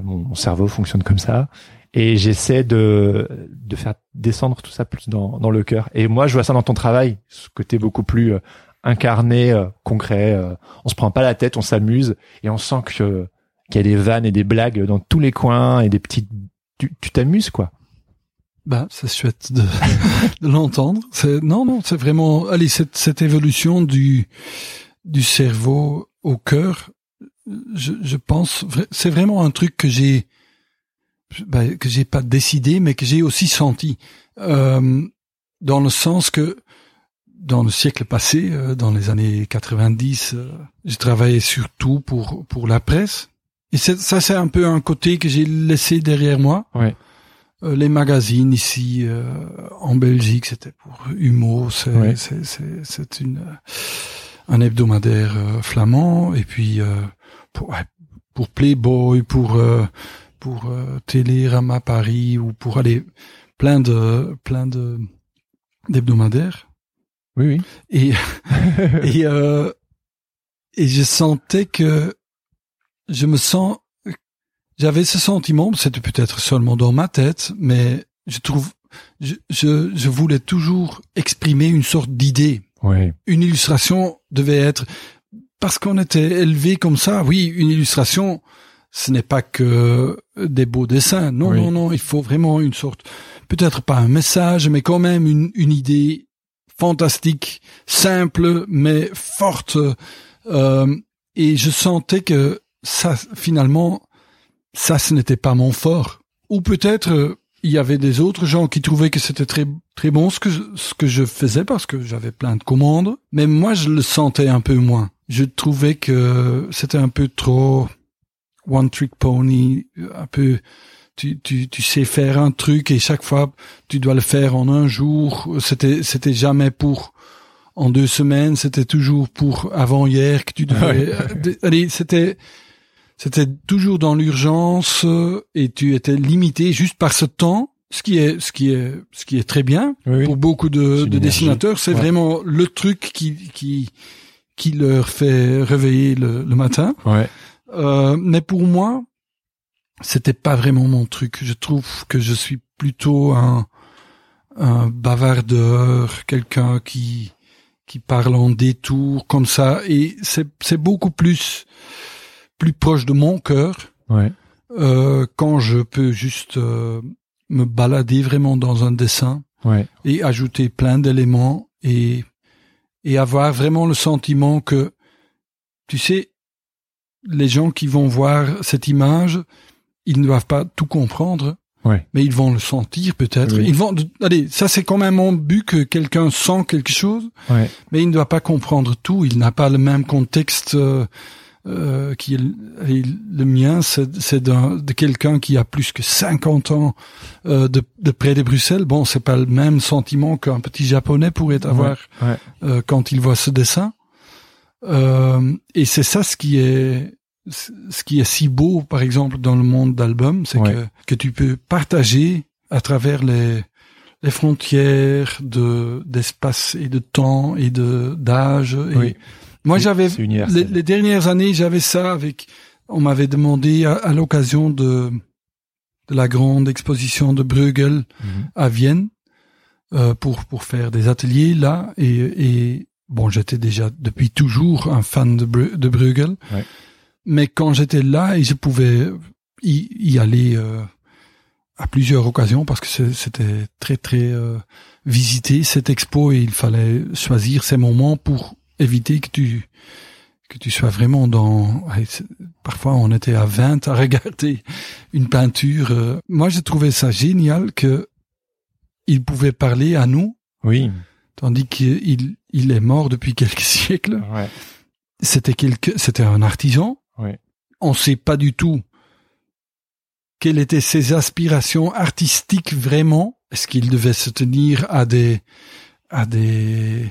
Mon, mon, cerveau fonctionne comme ça, et j'essaie de de faire descendre tout ça plus dans dans le cœur. Et moi, je vois ça dans ton travail, ce côté beaucoup plus euh, incarné, euh, concret. on se prend pas la tête, on s'amuse, et on sent que qu'il y a des vannes et des blagues dans tous les coins et des petites. Tu t'amuses quoi. Bah, c'est chouette de, de l'entendre. Non, non, c'est vraiment allez cette, cette évolution du du cerveau au cœur. Je, je pense c'est vraiment un truc que j'ai bah, que j'ai pas décidé, mais que j'ai aussi senti euh, dans le sens que dans le siècle passé, euh, dans les années 90, euh, j'ai travaillé surtout pour pour la presse. Et ça, c'est un peu un côté que j'ai laissé derrière moi. Ouais. Euh, les magazines ici euh, en Belgique, c'était pour Humo, c'est c'est une un hebdomadaire euh, flamand et puis pour pour Playboy, pour pour Télérama Paris ou pour aller plein de plein de d'hebdomadaires. Oui oui. Et (laughs) et et je sentais que je me sens j'avais ce sentiment, c'était peut-être seulement dans ma tête, mais je trouve, je, je, je voulais toujours exprimer une sorte d'idée. Oui. Une illustration devait être, parce qu'on était élevé comme ça, oui, une illustration, ce n'est pas que des beaux dessins. Non, non, non, il faut vraiment une sorte, peut-être pas un message, mais quand même une, une idée fantastique, simple, mais forte. Euh, et je sentais que ça, finalement, ça, ce n'était pas mon fort. Ou peut-être euh, il y avait des autres gens qui trouvaient que c'était très très bon ce que je, ce que je faisais parce que j'avais plein de commandes, mais moi je le sentais un peu moins. Je trouvais que c'était un peu trop one trick pony, un peu tu, tu, tu sais faire un truc et chaque fois tu dois le faire en un jour. C'était c'était jamais pour en deux semaines, c'était toujours pour avant hier que tu devais. allez, c'était c'était toujours dans l'urgence euh, et tu étais limité juste par ce temps, ce qui est ce qui est ce qui est très bien pour beaucoup de, de dessinateurs. C'est vraiment le truc qui qui qui leur fait réveiller le, le matin. Ouais. Euh, mais pour moi, c'était pas vraiment mon truc. Je trouve que je suis plutôt un un bavardeur, quelqu'un qui qui parle en détour comme ça et c'est c'est beaucoup plus plus proche de mon cœur. Ouais. Euh, quand je peux juste euh, me balader vraiment dans un dessin ouais. et ajouter plein d'éléments et et avoir vraiment le sentiment que tu sais les gens qui vont voir cette image ils ne doivent pas tout comprendre ouais. mais ils vont le sentir peut-être Oui. ils vont allez ça c'est quand même mon but que quelqu'un sent quelque chose Ouais. mais il ne doit pas comprendre tout il n'a pas le même contexte euh, euh, qui est le mien, c'est de quelqu'un qui a plus que 50 ans euh, de, de près de Bruxelles. Bon, c'est pas le même sentiment qu'un petit japonais pourrait avoir Ouais. euh, quand il voit ce dessin. Euh, et c'est ça ce qui est ce qui est si beau, par exemple, dans le monde d'album, c'est Ouais. que que tu peux partager à travers les les frontières de d'espace et de temps et de d'âge. Oui. Moi, j'avais les, dernières années, j'avais ça avec. On m'avait demandé à, à l'occasion de de la grande exposition de Bruegel Mhm. à Vienne euh, pour pour faire des ateliers là et et bon j'étais déjà depuis toujours un fan de Bru- de Bruegel Ouais. mais quand j'étais là et je pouvais y, y aller euh, à plusieurs occasions parce que c'était très très euh, visité cette expo et il fallait choisir ces moments pour éviter que tu que tu sois vraiment dans parfois on était à 20 à regarder une peinture euh. moi j'ai trouvé ça génial que il pouvait parler à nous Oui. tandis qu'il il est mort depuis (laughs) quelques siècles Ouais. c'était quelque c'était un artisan Ouais. on sait pas du tout quelles étaient ses aspirations artistiques vraiment est-ce qu'il devait se tenir à des à des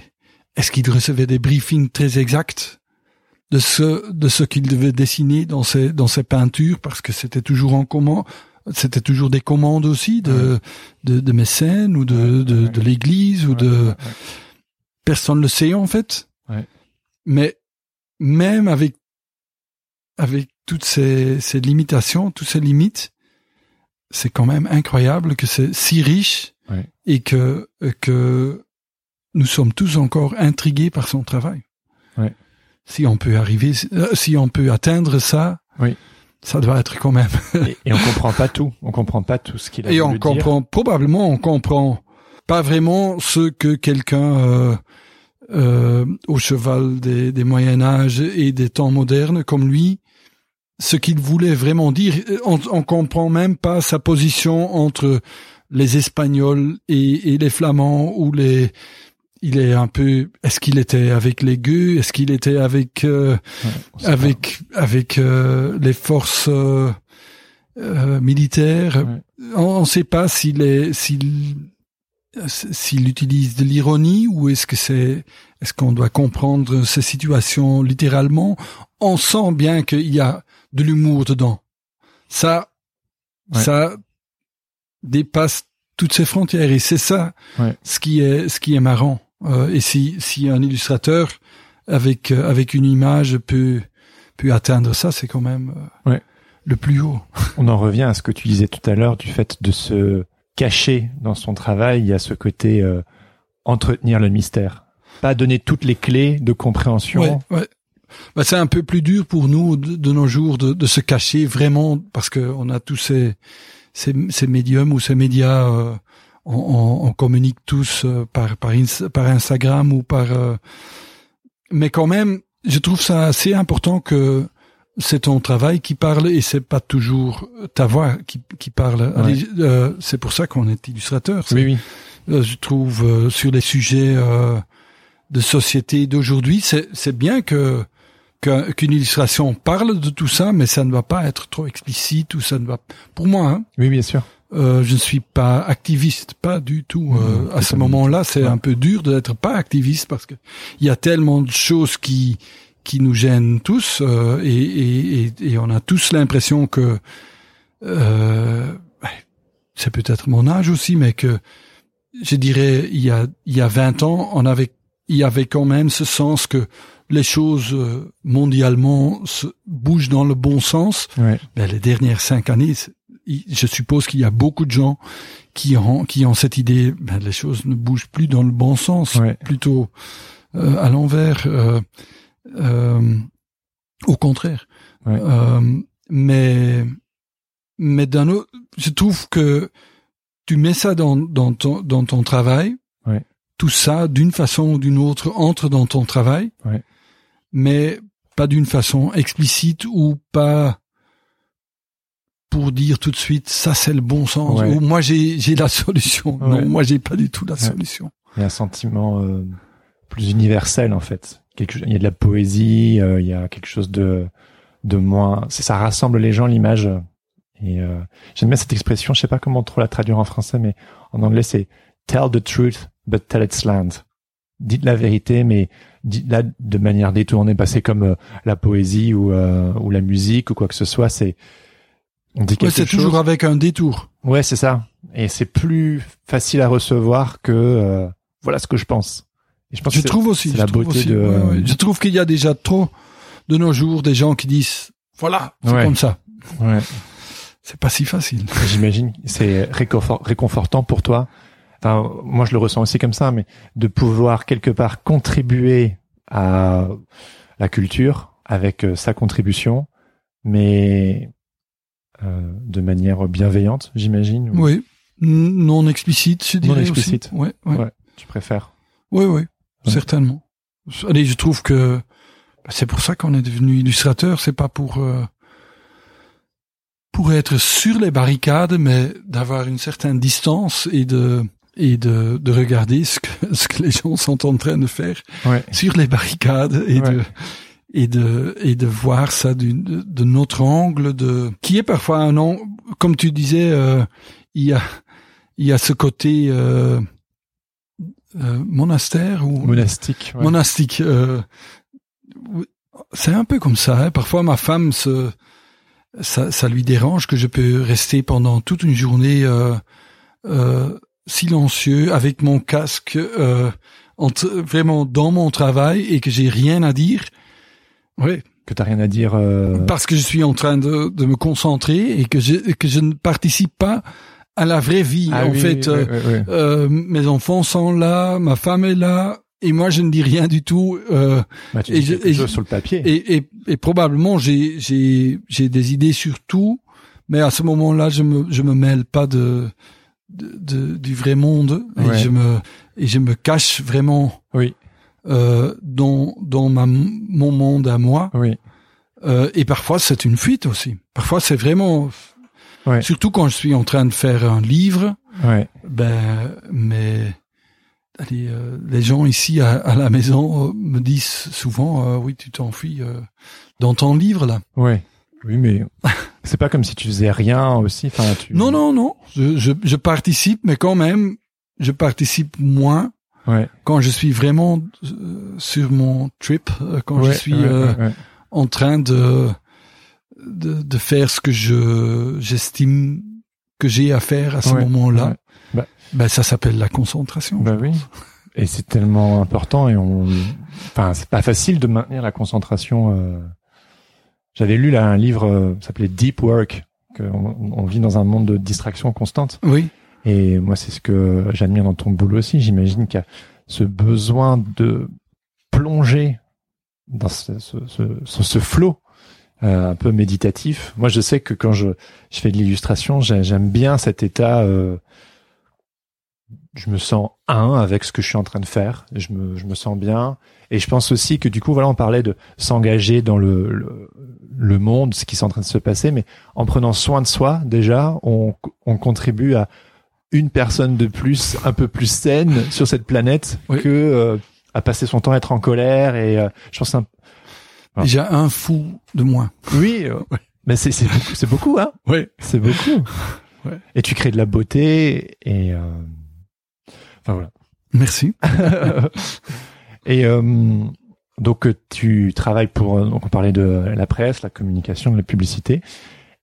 est-ce qu'il recevait des briefings très exacts de ce de ce qu'il devait dessiner dans ses dans ses peintures? Parce que c'était toujours en commande c'était toujours des commandes aussi de de, de mécènes ou de de, de l'église ou de personne le sait en fait. Ouais. Mais même avec avec toutes ces, ces limitations, toutes ces limites, c'est quand même incroyable que c'est si riche et que que nous sommes tous encore intrigués par son travail. Ouais. Si on peut arriver, si on peut atteindre ça, Oui. ça doit être quand même. Et, et on comprend pas tout. On comprend pas tout ce qu'il a Et on dire. comprend probablement, on comprend pas vraiment ce que quelqu'un euh, euh, au cheval des, des Moyen Âge et des temps modernes comme lui, ce qu'il voulait vraiment dire. On, on comprend même pas sa position entre les Espagnols et, et les Flamands ou les. Il est un peu. Est-ce qu'il était avec les Gueux? Est-ce qu'il était avec euh, Ouais, pas. avec avec euh, les forces euh, euh, militaires? Ouais. On ne sait pas s'il est s'il s'il utilise de l'ironie ou est-ce que c'est est-ce qu'on doit comprendre ces situations littéralement? On sent bien qu'il y a de l'humour dedans. Ça, Ouais. ça dépasse toutes ces frontières et c'est ça ce qui est ce qui est marrant. Euh, et si si un illustrateur avec euh, avec une image peut peut atteindre ça, c'est quand même euh, Ouais. le plus haut. (laughs) On en revient à ce que tu disais tout à l'heure du fait de se cacher dans son travail. Il y a ce côté euh, entretenir le mystère, pas donner toutes les clés de compréhension. Ouais, ouais. Bah, c'est un peu plus dur pour nous de, de nos jours de, de se cacher vraiment parce que on a tous ces ces, ces médiums ou ces médias. On, on- on communique tous euh, par par, par Instagram ou par. euh, mais quand même, je trouve ça assez important que c'est ton travail qui parle et c'est pas toujours ta voix qui, qui parle. Euh, c'est pour ça qu'on est illustrateur. Oui, oui. euh, je trouve euh, sur les sujets euh, de société d'aujourd'hui, c'est bien que que- qu'une illustration parle de tout ça, mais ça ne va pas être trop explicite ou ça ne va. Pour moi, hein, Oui, bien sûr. Euh, je ne suis pas activiste, pas du tout. Euh, Mmh, à ce moment-là, c'est Ouais. un peu dur d'être pas activiste parce que il y a tellement de choses qui qui nous gênent tous euh, et, et, et, et on a tous l'impression que euh, c'est peut-être mon âge aussi, mais que je dirais il y a il y a 20 ans, on avait il y avait quand même ce sens que les choses euh, mondialement se bougent dans le bon sens. Ouais. Ben, les dernières cinq années, je suppose qu'il y a beaucoup de gens qui ont qui ont cette idée. Ben, les choses ne bougent plus dans le bon sens, Ouais. plutôt euh, à l'envers. euh, euh, au contraire. Ouais. Euh, mais mais d'un autre, je trouve que tu mets ça dans dans ton dans ton travail. Ouais. Tout ça, d'une façon ou d'une autre, entre dans ton travail. Ouais. Mais pas d'une façon explicite ou pas pour dire tout de suite ça c'est le bon sens Ouais. ou moi j'ai j'ai la solution. Ouais. Non, moi j'ai pas du tout la solution. Il y a un sentiment euh, plus universel en fait. Quelque, il y a de la poésie, euh, il y a quelque chose de de moins. C'est ça rassemble les gens l'image. Et euh, j'aime bien cette expression. Je sais pas comment trop la traduire en français, mais en anglais c'est tell the truth but tell it slant. Dites la vérité, mais dites-la de manière détournée. Bah, c'est comme euh, la poésie ou euh, ou la musique ou quoi que ce soit. C'est On dit Ouais, c'est toujours avec un détour. Ouais, c'est ça. Et c'est plus facile à recevoir que euh, voilà ce que je pense. Et je pense Je que c'est- trouve aussi. je la trouve beauté aussi, de. ouais, ouais. Je trouve qu'il y a déjà trop de nos jours des gens qui disent voilà, c'est comme ça. Ouais. C'est pas si facile. (laughs) J'imagine c'est réconfort- réconfortant pour toi. Enfin, moi, je le ressens aussi comme ça, mais de pouvoir quelque part contribuer à la culture avec euh, sa contribution, mais de manière bienveillante, j'imagine. ou- Oui. Non explicite, je dirais explicite. aussi. Ouais, ouais. Ouais. Tu préfères. Oui, oui, Ouais. certainement. Allez, je trouve que bah, c'est pour ça qu'on est devenu illustrateur. C'est pas pour euh, pour être sur les barricades, mais d'avoir une certaine distance et de et de, de regarder ce que (laughs) ce que les gens sont en train de faire Ouais. sur les barricades et de et de et de voir ça d'une- de, de notre angle de qui est parfois un angle comme tu disais euh, il y a il y a ce côté euh, euh, monastère ou Monastique. ouais. monastique euh, c'est un peu comme ça hein. parfois ma femme se ça, ça lui dérange que je peux rester pendant toute une journée euh, euh, silencieux avec mon casque euh, entre, vraiment dans mon travail et que j'ai rien à dire oui que t'as rien à dire. euh, parce que je suis en train de, de me concentrer et que je que je ne participe pas à la vraie vie ah en oui, fait oui, euh, oui, euh, mes enfants sont là ma femme est là et moi je ne dis rien du tout euh, Bah, tu et dis je- quelque et je- sur le papier. et, et, et probablement j'ai j'ai j'ai des idées sur tout mais à ce moment-là je me je me mêle pas de, de, de- du vrai monde et Ouais. je me et je me cache vraiment Oui, euh, dans dans ma mon monde à moi oui. euh, et parfois c'est une fuite aussi parfois c'est vraiment Ouais. surtout quand je suis en train de faire un livre Ouais. ben mais allez, euh, les gens ici à, à la maison euh, me disent souvent euh, oui tu t'enfuis euh, dans ton livre là Ouais. Oui, mais (laughs) c'est pas comme si tu faisais rien aussi. Enfin, tu... non non non je, je, je participe mais quand même je participe moins Ouais. quand je suis vraiment euh, sur mon trip euh, quand je suis ouais, euh, ouais, en train de, de de faire ce que je j'estime que j'ai à faire à ce moment-là. Bah- ben ça s'appelle la concentration Bah oui. Et c'est tellement important et on, enfin, c'est pas facile de maintenir la concentration. euh. J'avais lu là un livre euh, s'appelait Deep Work, on vit dans un monde de distraction constante. oui Et moi, c'est ce que j'admire dans ton boulot aussi. J'imagine qu'il y a ce besoin de plonger dans ce, ce, ce, ce, flow euh, un peu méditatif. Moi, je sais que quand je, je fais de l'illustration, j'ai- j'aime bien cet état. euh, je me sens un avec ce que je suis en train de faire. Je me, je me sens bien. Et je pense aussi que du coup, voilà, on parlait de s'engager dans le, le, le monde, ce qui est en train de se passer, mais en prenant soin de soi, déjà, on, on contribue à une personne de plus, un peu plus saine sur cette planète Oui. que euh, à passer son temps à être en colère. Et euh, je pense un- Ah. déjà un fou de moins oui, euh, (laughs) mais c'est c'est beaucoup, c'est beaucoup, hein. oui C'est beaucoup. (laughs) Ouais. Et tu crées de la beauté et euh, enfin voilà. merci (laughs) et euh, donc euh, tu travailles pour donc on parlait de la presse, la communication, la publicité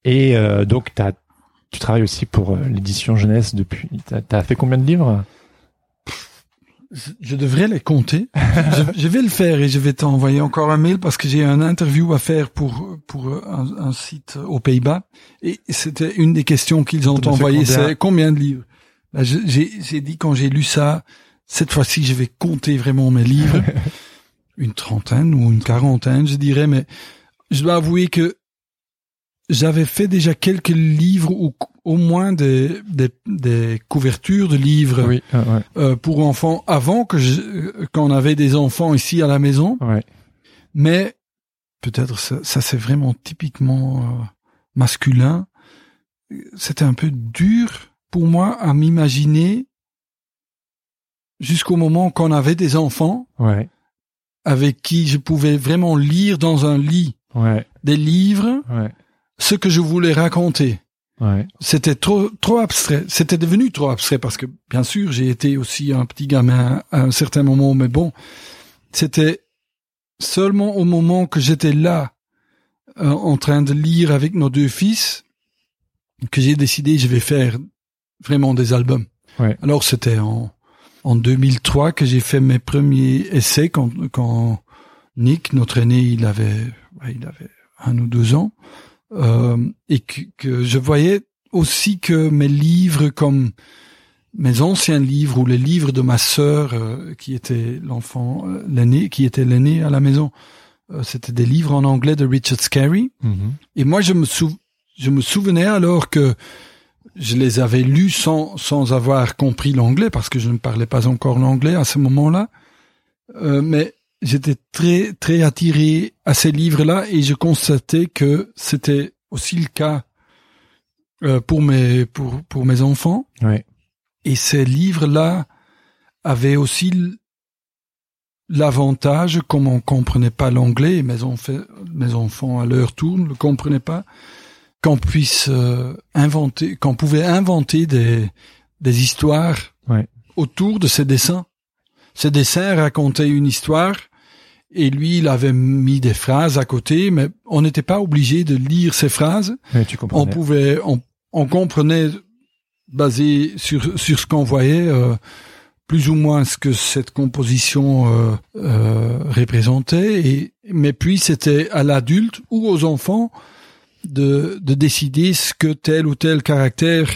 et euh, donc t'as tu travailles aussi pour euh, l'édition jeunesse depuis t'as as fait combien de livres? Je, je devrais les compter. je, je vais le faire et je vais t'envoyer encore un mail parce que j'ai un interview à faire pour pour un, un site aux Pays-Bas et c'était une des questions qu'ils ont envoyées. C'est combien de livres? J'ai j'ai dit quand j'ai lu ça, cette fois-ci je vais compter vraiment mes livres, (laughs) une trentaine ou une quarantaine, je dirais. Mais je dois avouer que j'avais fait déjà quelques livres ou au moins des, des, des couvertures de livres Oui, ouais, euh, pour enfants avant que je, euh, qu'on avait des enfants ici à la maison. ouais. Mais peut-être ça, ça c'est vraiment typiquement euh, masculin. C'était un peu dur pour moi à m'imaginer jusqu'au moment qu'on avait des enfants Ouais, avec qui je pouvais vraiment lire dans un lit des livres ce que je voulais raconter. ouais, C'était trop trop abstrait. C'était devenu trop abstrait parce que bien sûr j'ai été aussi un petit gamin à un certain moment, mais bon, c'était seulement au moment que j'étais là euh, en train de lire avec nos deux fils que j'ai décidé je vais faire vraiment des albums. Ouais. Alors c'était en en 2003 que j'ai fait mes premiers essais quand quand Nick, notre aîné, il avait il avait un ou deux ans et que, que je voyais aussi que mes livres comme mes anciens livres ou les livres de ma sœur euh, qui était l'enfant euh, l'aîné qui était l'aîné à la maison euh, c'était des livres en anglais de Richard Scarry Mhm. et moi je me sou- je me souvenais alors que je les avais lus sans sans avoir compris l'anglais parce que je ne parlais pas encore l'anglais à ce moment-là Euh, mais j'étais très très attiré à ces livres-là et je constatais que c'était aussi le cas euh, pour mes pour pour mes enfants Ouais. et ces livres-là avaient aussi l'avantage, comme on comprenait pas l'anglais, mes, enfants, mes enfants à leur tour ne le comprenaient pas, qu'on puisse euh, inventer, qu'on pouvait inventer des, des histoires Ouais. autour de ces dessins. Ces dessins racontaient une histoire, et lui, il avait mis des phrases à côté, mais on n'était pas obligé de lire ces phrases tu on pouvait, on, on comprenait, basé sur sur ce qu'on voyait, euh, plus ou moins ce que cette composition euh, euh, représentait. Et mais puis c'était à l'adulte ou aux enfants de de décider ce que tel ou tel caractère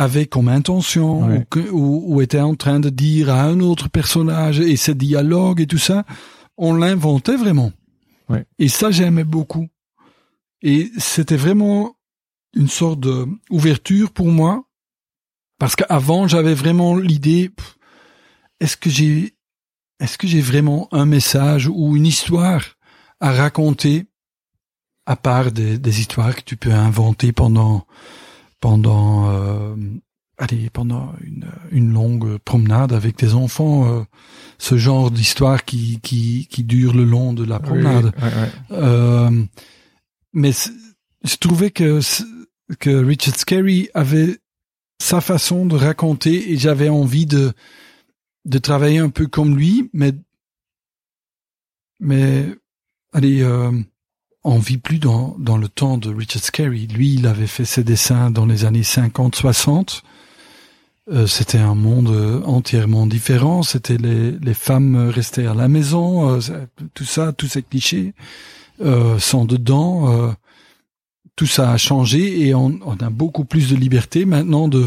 avait comme intention Ouais. ou, que- ou, ou était en train de dire à un autre personnage et ces dialogues et tout ça, on l'inventait vraiment. Ouais. Et ça j'aimais beaucoup. Et c'était vraiment une sorte de ouverture pour moi parce qu'avant j'avais vraiment l'idée est-ce que j'ai est-ce que j'ai vraiment un message ou une histoire à raconter à part des, des histoires que tu peux inventer pendant pendant euh, allez pendant une, une longue promenade avec tes enfants euh, ce genre d'histoire qui qui qui dure le long de la Oui, promenade ouais, ouais. euh, mais je trouvais que que Richard Scarry avait sa façon de raconter et j'avais envie de de travailler un peu comme lui, mais mais allez, euh, on vit plus dans dans le temps de Richard Scarry. Lui, il avait fait ses dessins dans les années 50, 60. Euh, c'était un monde euh, entièrement différent. C'était les, les femmes restaient à la maison, euh, tout ça, tous ces clichés euh, sont dedans. tout ça a changé et on, a beaucoup plus de liberté maintenant de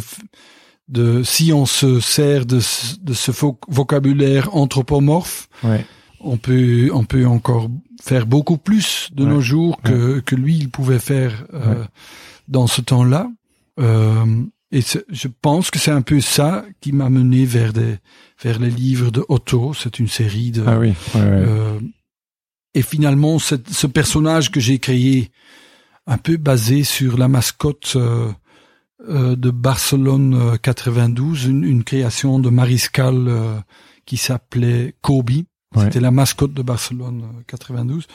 de si on se sert de, de ce vo- vocabulaire anthropomorphe. On peut on peut encore faire beaucoup plus de Ouais. nos jours que que lui il pouvait faire euh, Ouais. dans ce temps-là. Euh, et je pense que c'est un peu ça qui m'a mené vers des vers les livres de Otto. C'est une série de Ah oui. Euh, et finalement, cette- ce personnage que j'ai créé, un peu basé sur la mascotte euh, euh, de Barcelone euh, 92, une, une création de Mariscal euh, qui s'appelait Kobe. Ouais. C'était la mascotte de Barcelone euh, 92.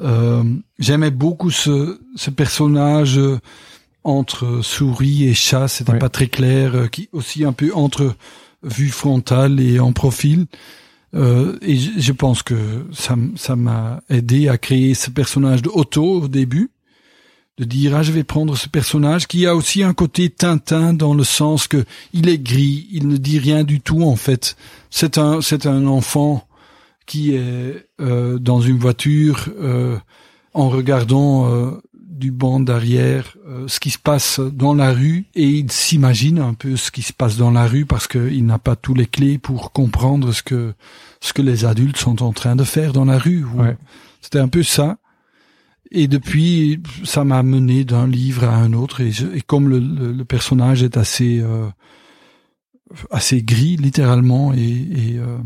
Euh, J'aimais beaucoup ce, ce personnage euh, entre souris et chat. C'était Ouais. pas très clair, euh, qui aussi un peu entre vue frontale et en profil. Euh, et je, pense que ça, ça m'a aidé à créer ce personnage de Otto au début, de dire ah je vais prendre ce personnage qui a aussi un côté Tintin dans le sens que il est gris, il ne dit rien du tout en fait. C'est un c'est un enfant qui est euh, dans une voiture euh, en regardant euh, du banc d'arrière euh, ce qui se passe dans la rue et il s'imagine un peu ce qui se passe dans la rue parce qu'il n'a pas tous les clés pour comprendre ce que ce que les adultes sont en train de faire dans la rue. Ouais. C'était un peu ça. Et depuis, ça m'a mené d'un livre à un autre. Et, je- et comme le, le- le personnage est assez euh, assez gris, littéralement, et, et, euh,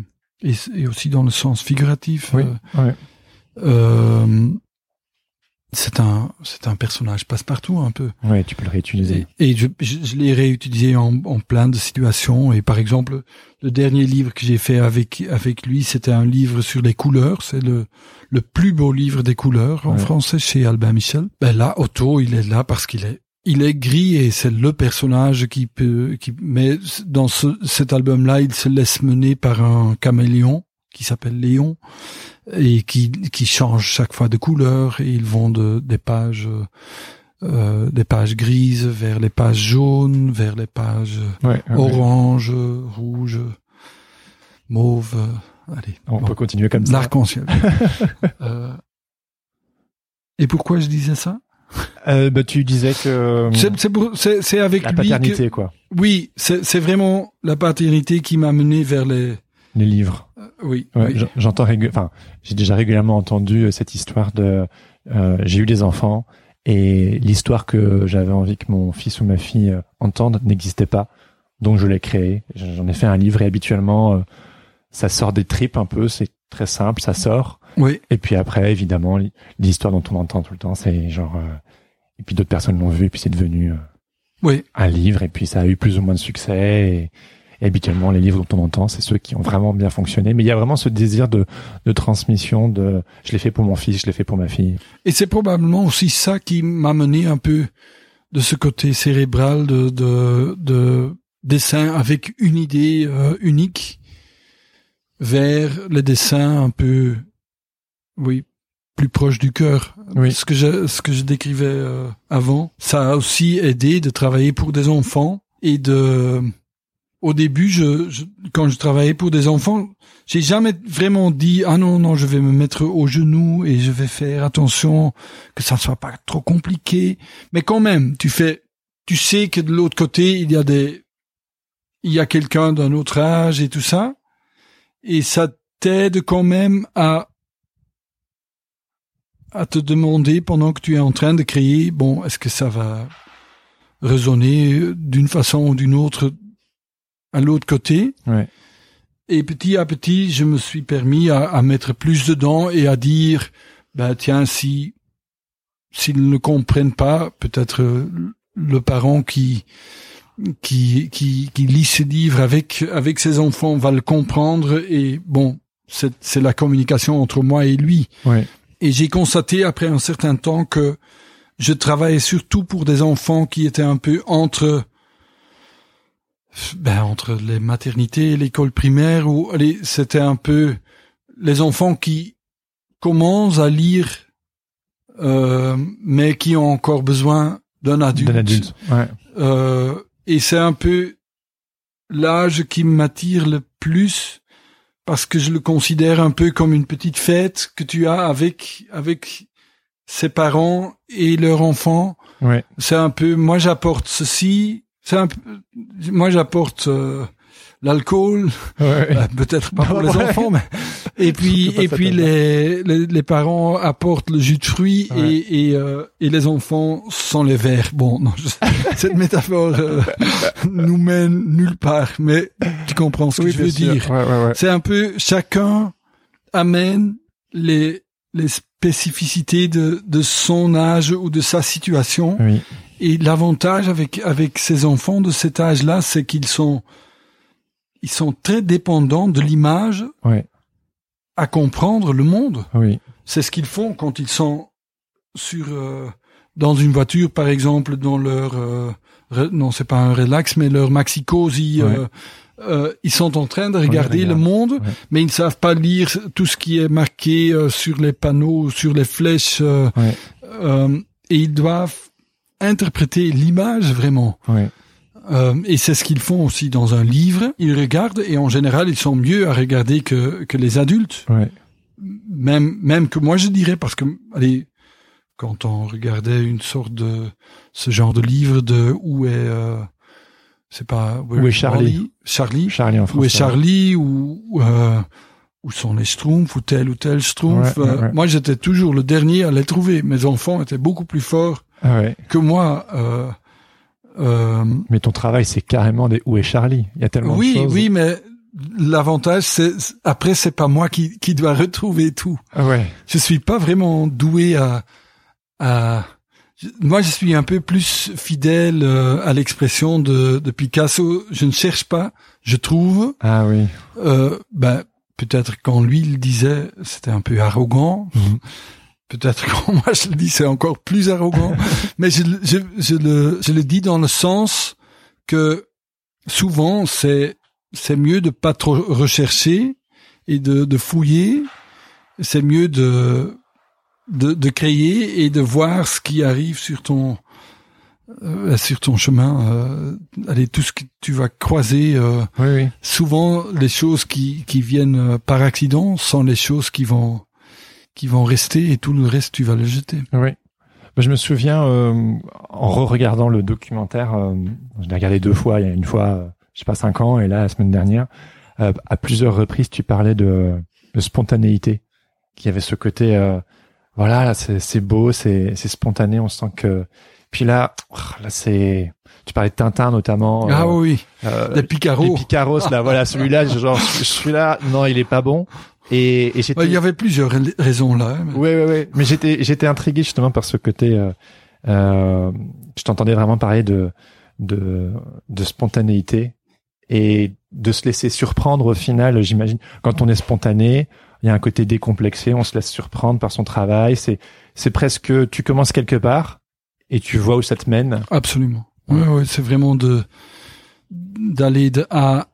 et, et aussi dans le sens figuratif, Oui. euh, Ouais. euh, c'est un c'est un personnage passe-partout un peu. Ouais, tu peux le réutiliser. Et, et je, je, je l'ai réutilisé en, en plein de situations. Et par exemple, le dernier livre que j'ai fait avec avec lui, c'était un livre sur les couleurs. C'est le le plus beau livre des couleurs en français chez Albin Michel. Ben là, Otto, il est là parce qu'il est il est gris et c'est le personnage qui peut qui mais dans ce, cet album-là, il se laisse mener par un caméléon qui s'appelle Léon et qui qui change chaque fois de couleur et ils vont de des pages euh, des pages grises vers les pages jaunes, vers les pages Ouais, ouais, ouais. orange, rouge, mauve. Allez, On bon. peut continuer comme ça. l'arc-en-ciel. (laughs) Euh, et pourquoi je disais ça? Euh, bah, tu disais que C'est- C'est avec la lui paternité, que quoi. oui, c'est vraiment la paternité qui m'a mené vers les Les livres. euh, oui, Ouais, oui. J'entends régu- enfin, j'ai déjà régulièrement entendu euh, cette histoire de euh, j'ai eu des enfants et l'histoire que j'avais envie que mon fils ou ma fille euh, entende n'existait pas, donc je l'ai créé. J'en ai fait un livre et habituellement euh, ça sort des tripes un peu, c'est très simple, ça sort. Oui. Et puis après, évidemment, l'histoire dont on entend tout le temps, c'est genre euh, et puis d'autres personnes l'ont vu et puis c'est devenu euh, Oui, un livre et puis ça a eu plus ou moins de succès et, et habituellement les livres dont on entend c'est ceux qui ont vraiment bien fonctionné. Mais il y a vraiment ce désir de, de transmission de je l'ai fait pour mon fils je l'ai fait pour ma fille. Et c'est probablement aussi ça qui m'a mené un peu de ce côté cérébral de, de, de dessin avec une idée euh, unique vers les dessins un peu, oui, plus proches du cœur. Oui. Ce que je, ce que je décrivais euh, avant, ça a aussi aidé de travailler pour des enfants et de, au début, je, je- quand je travaillais pour des enfants, j'ai jamais vraiment dit ah non non je vais me mettre au genou et je vais faire attention que ça ne soit pas trop compliqué mais quand même tu fais tu sais que de l'autre côté il y a des il y a quelqu'un d'un autre âge et tout ça et ça t'aide quand même à à te demander pendant que tu es en train de créer bon est-ce que ça va résonner d'une façon ou d'une autre à l'autre côté? Ouais. Et petit à petit, je me suis permis à, à mettre plus dedans et à dire, ben tiens, si s'ils ne comprennent pas, peut-être le parent qui qui qui qui lit ce livre avec avec ses enfants va le comprendre et bon, c'est c'est la communication entre moi et lui. ouais Et j'ai constaté après un certain temps que je travaillais surtout pour des enfants qui étaient un peu entre ben, entre les maternités et l'école primaire où allez, c'était un peu les enfants qui commencent à lire euh, mais qui ont encore besoin d'un adulte. d'un adulte ouais Euh, et c'est un peu l'âge qui m'attire le plus parce que je le considère un peu comme une petite fête que tu as avec avec ses parents et leurs enfants. ouais C'est un peu moi j'apporte ceci, c'est moi j'apporte euh, l'alcool, ouais (laughs) euh, peut-être pas pour les enfants, mais (laughs) et puis et puis les, les les parents apportent le jus de fruits Ouais. et et, euh, et les enfants sont les verres. Bon, non, je- (laughs) cette métaphore euh, nous mène nulle part, mais tu comprends ce que je veux sûr. dire. ouais C'est un peu chacun amène les les spécificités de de son âge ou de sa situation. oui Et l'avantage avec avec ces enfants de cet âge-là, c'est qu'ils sont ils sont très dépendants de l'image ouais à comprendre le monde. oui C'est ce qu'ils font quand ils sont sur euh, dans une voiture, par exemple, dans leur euh, non, c'est pas un relax, mais leur maxi cozy. Ouais. euh, euh, ils sont en train de regarder regarde. le monde, mais ils ne savent pas lire tout ce qui est marqué euh, sur les panneaux, sur les flèches, et ils doivent interpréter l'image vraiment. Euh, et c'est ce qu'ils font aussi dans un livre. Ils regardent et en général, ils sont mieux à regarder que, que les adultes. ouais Même, même que moi, je dirais, parce que, allez, quand on regardait une sorte de, ce genre de livre de où est, euh, c'est pas, Où est Charlie? Charlie. Charlie en français Où est Charlie? Ou, euh, où sont les Schtroumpfs? Ou tel ou tel Schtroumpf? Ouais, ouais, ouais. Moi, j'étais toujours le dernier à les trouver. Mes enfants étaient beaucoup plus forts ah que moi. Euh, euh, mais ton travail c'est carrément des où est Charlie? Il y a tellement oui, de choses oui, mais l'avantage, c'est après, c'est pas moi qui, qui dois retrouver tout. ah ouais Je suis pas vraiment doué à, à. Moi, je suis un peu plus fidèle euh, à l'expression de, de Picasso. Je ne cherche pas, je trouve. ah oui Euh, ben, peut-être quand lui il disait, c'était un peu arrogant. Mhm. Peut-être quand (laughs) moi je le dis, c'est encore plus arrogant. (laughs) Mais je, le- je, je le, je le dis dans le sens que souvent c'est, c'est mieux de pas trop rechercher et de, de fouiller. C'est mieux de, de, de créer et de voir ce qui arrive sur ton, euh, sur ton chemin, euh, allez, tout ce que tu vas croiser, euh, Oui, oui. souvent les choses qui, qui viennent par accident sont les choses qui vont qui vont rester et tout le reste tu vas le jeter. Oui. Je me souviens, euh, en re-regardant le documentaire, euh, je l'ai regardé deux fois, il y a une fois, euh, je sais pas, cinq ans, et là, la semaine dernière, euh, à plusieurs reprises, tu parlais de, de spontanéité, qui avait ce côté, euh, voilà, là, c'est c'est beau, c'est c'est spontané, on sent que... Puis là, là, c'est... Tu parlais de Tintin, notamment. ah euh, oui, euh, les Picaro. les Picaros, là, voilà, celui-là, genre, celui-là, non, il est pas bon. Et, et j'étais... Il y avait plusieurs ra- raisons là. mais- Ouais, ouais, ouais. Mais j'étais, j'étais intrigué justement par ce côté. Euh, euh, je t'entendais vraiment parler de, de, de spontanéité et de se laisser surprendre au final. J'imagine quand on est spontané, il y a un côté décomplexé. On se laisse surprendre par son travail. C'est, c'est presque. Tu commences quelque part et tu vois où ça te mène. Absolument. Ouais, ouais, c'est vraiment de d'aller de A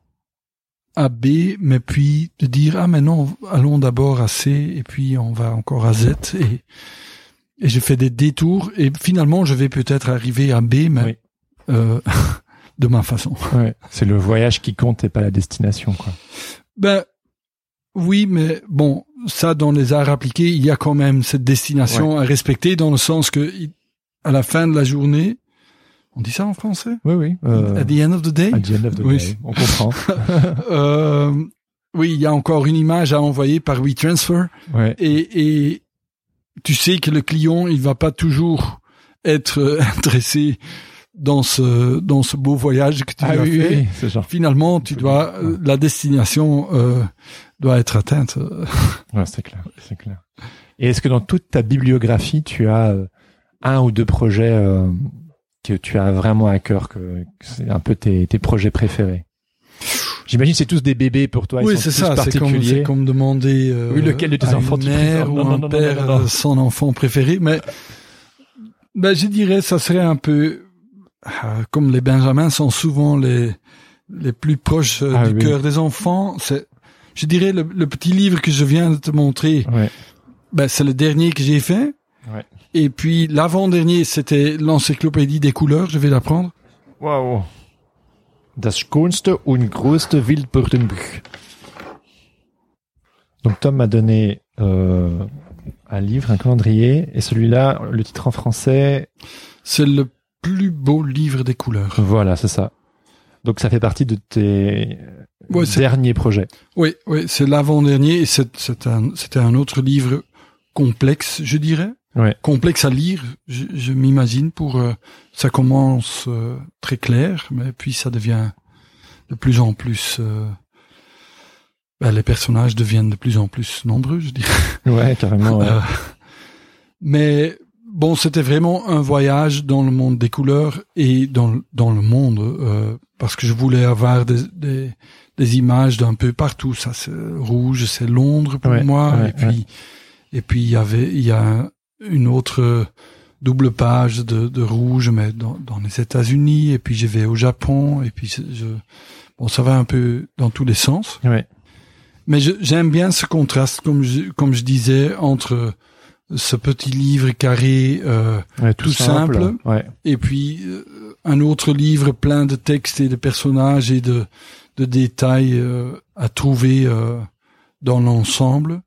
à B, mais puis de dire ah mais non, allons d'abord à C et puis on va encore à Z et et je fais des détours et finalement je vais peut-être arriver à B, mais Oui. euh, (laughs) de ma façon. Ouais. C'est le voyage qui compte et pas la destination, quoi. Ben oui, mais bon, ça dans les arts appliqués, il y a quand même cette destination à respecter dans le sens que à la fin de la journée, on dit ça en français, Oui, oui. Euh, at the end of the day, at the end of the Oui. day. On comprend. (laughs) Euh, oui, il y a encore une image à envoyer par WeTransfer ouais. et, et tu sais que le client, il va pas toujours être (laughs) intéressé dans ce dans ce beau voyage que tu Ah as oui, fait. oui. Finalement, tu dois la destination euh, doit être atteinte. (laughs) Ouais, c'est clair, c'est clair. Et est-ce que dans toute ta bibliographie, tu as euh, un ou deux projets euh, que tu as vraiment à cœur, que, que c'est un peu tes, tes projets préférés J'imagine que c'est tous des bébés pour toi. oui, ils c'est ça. C'est comme, comme demander euh, Oui, lequel de tes à enfants une mère ou Non, un non, père non, son enfant préféré. Mais ben, je dirais, ça serait un peu euh, comme les Benjamins sont souvent les les plus proches euh, Ah du oui. cœur des enfants. C'est, je dirais, le, le petit livre que je viens de te montrer. Ouais. Ben, c'est le dernier que j'ai fait. Ouais. Et puis l'avant-dernier, c'était l'encyclopédie des couleurs. Je vais la prendre. Wow. Das schönste und größte Wildbürdenbuch. Donc Tom m'a donné euh, un livre, un calendrier, et celui-là, le titre en français, C'est le plus beau livre des couleurs. voilà, c'est ça. Donc ça fait partie de tes Ouais, derniers projets. Oui, oui, c'est l'avant-dernier et c'est, un, c'était un autre livre complexe, je dirais. Ouais. Complexe à lire, je, je m'imagine, pour, euh, ça commence euh, très clair, mais puis ça devient de plus en plus, euh, ben, les personnages deviennent de plus en plus nombreux, je dirais. Ouais, carrément. ouais. Euh, mais bon, c'était vraiment un voyage dans le monde des couleurs et dans, le- dans le monde, euh, parce que je voulais avoir des, des, des images d'un peu partout. Ça, c'est rouge, c'est Londres pour Ouais, moi. et puis, et puis il y avait, il y a une autre double page de, de rouge, mais dans, dans les États-Unis. Et puis je vais au Japon. Et puis je, bon, ça va un peu dans tous les sens. Mais j'aime bien ce contraste, comme je, comme je disais, entre ce petit livre carré euh, Ouais, tout simple. Ouais. et puis euh, un autre livre plein de textes et de personnages et de, de détails euh, à trouver euh, dans l'ensemble.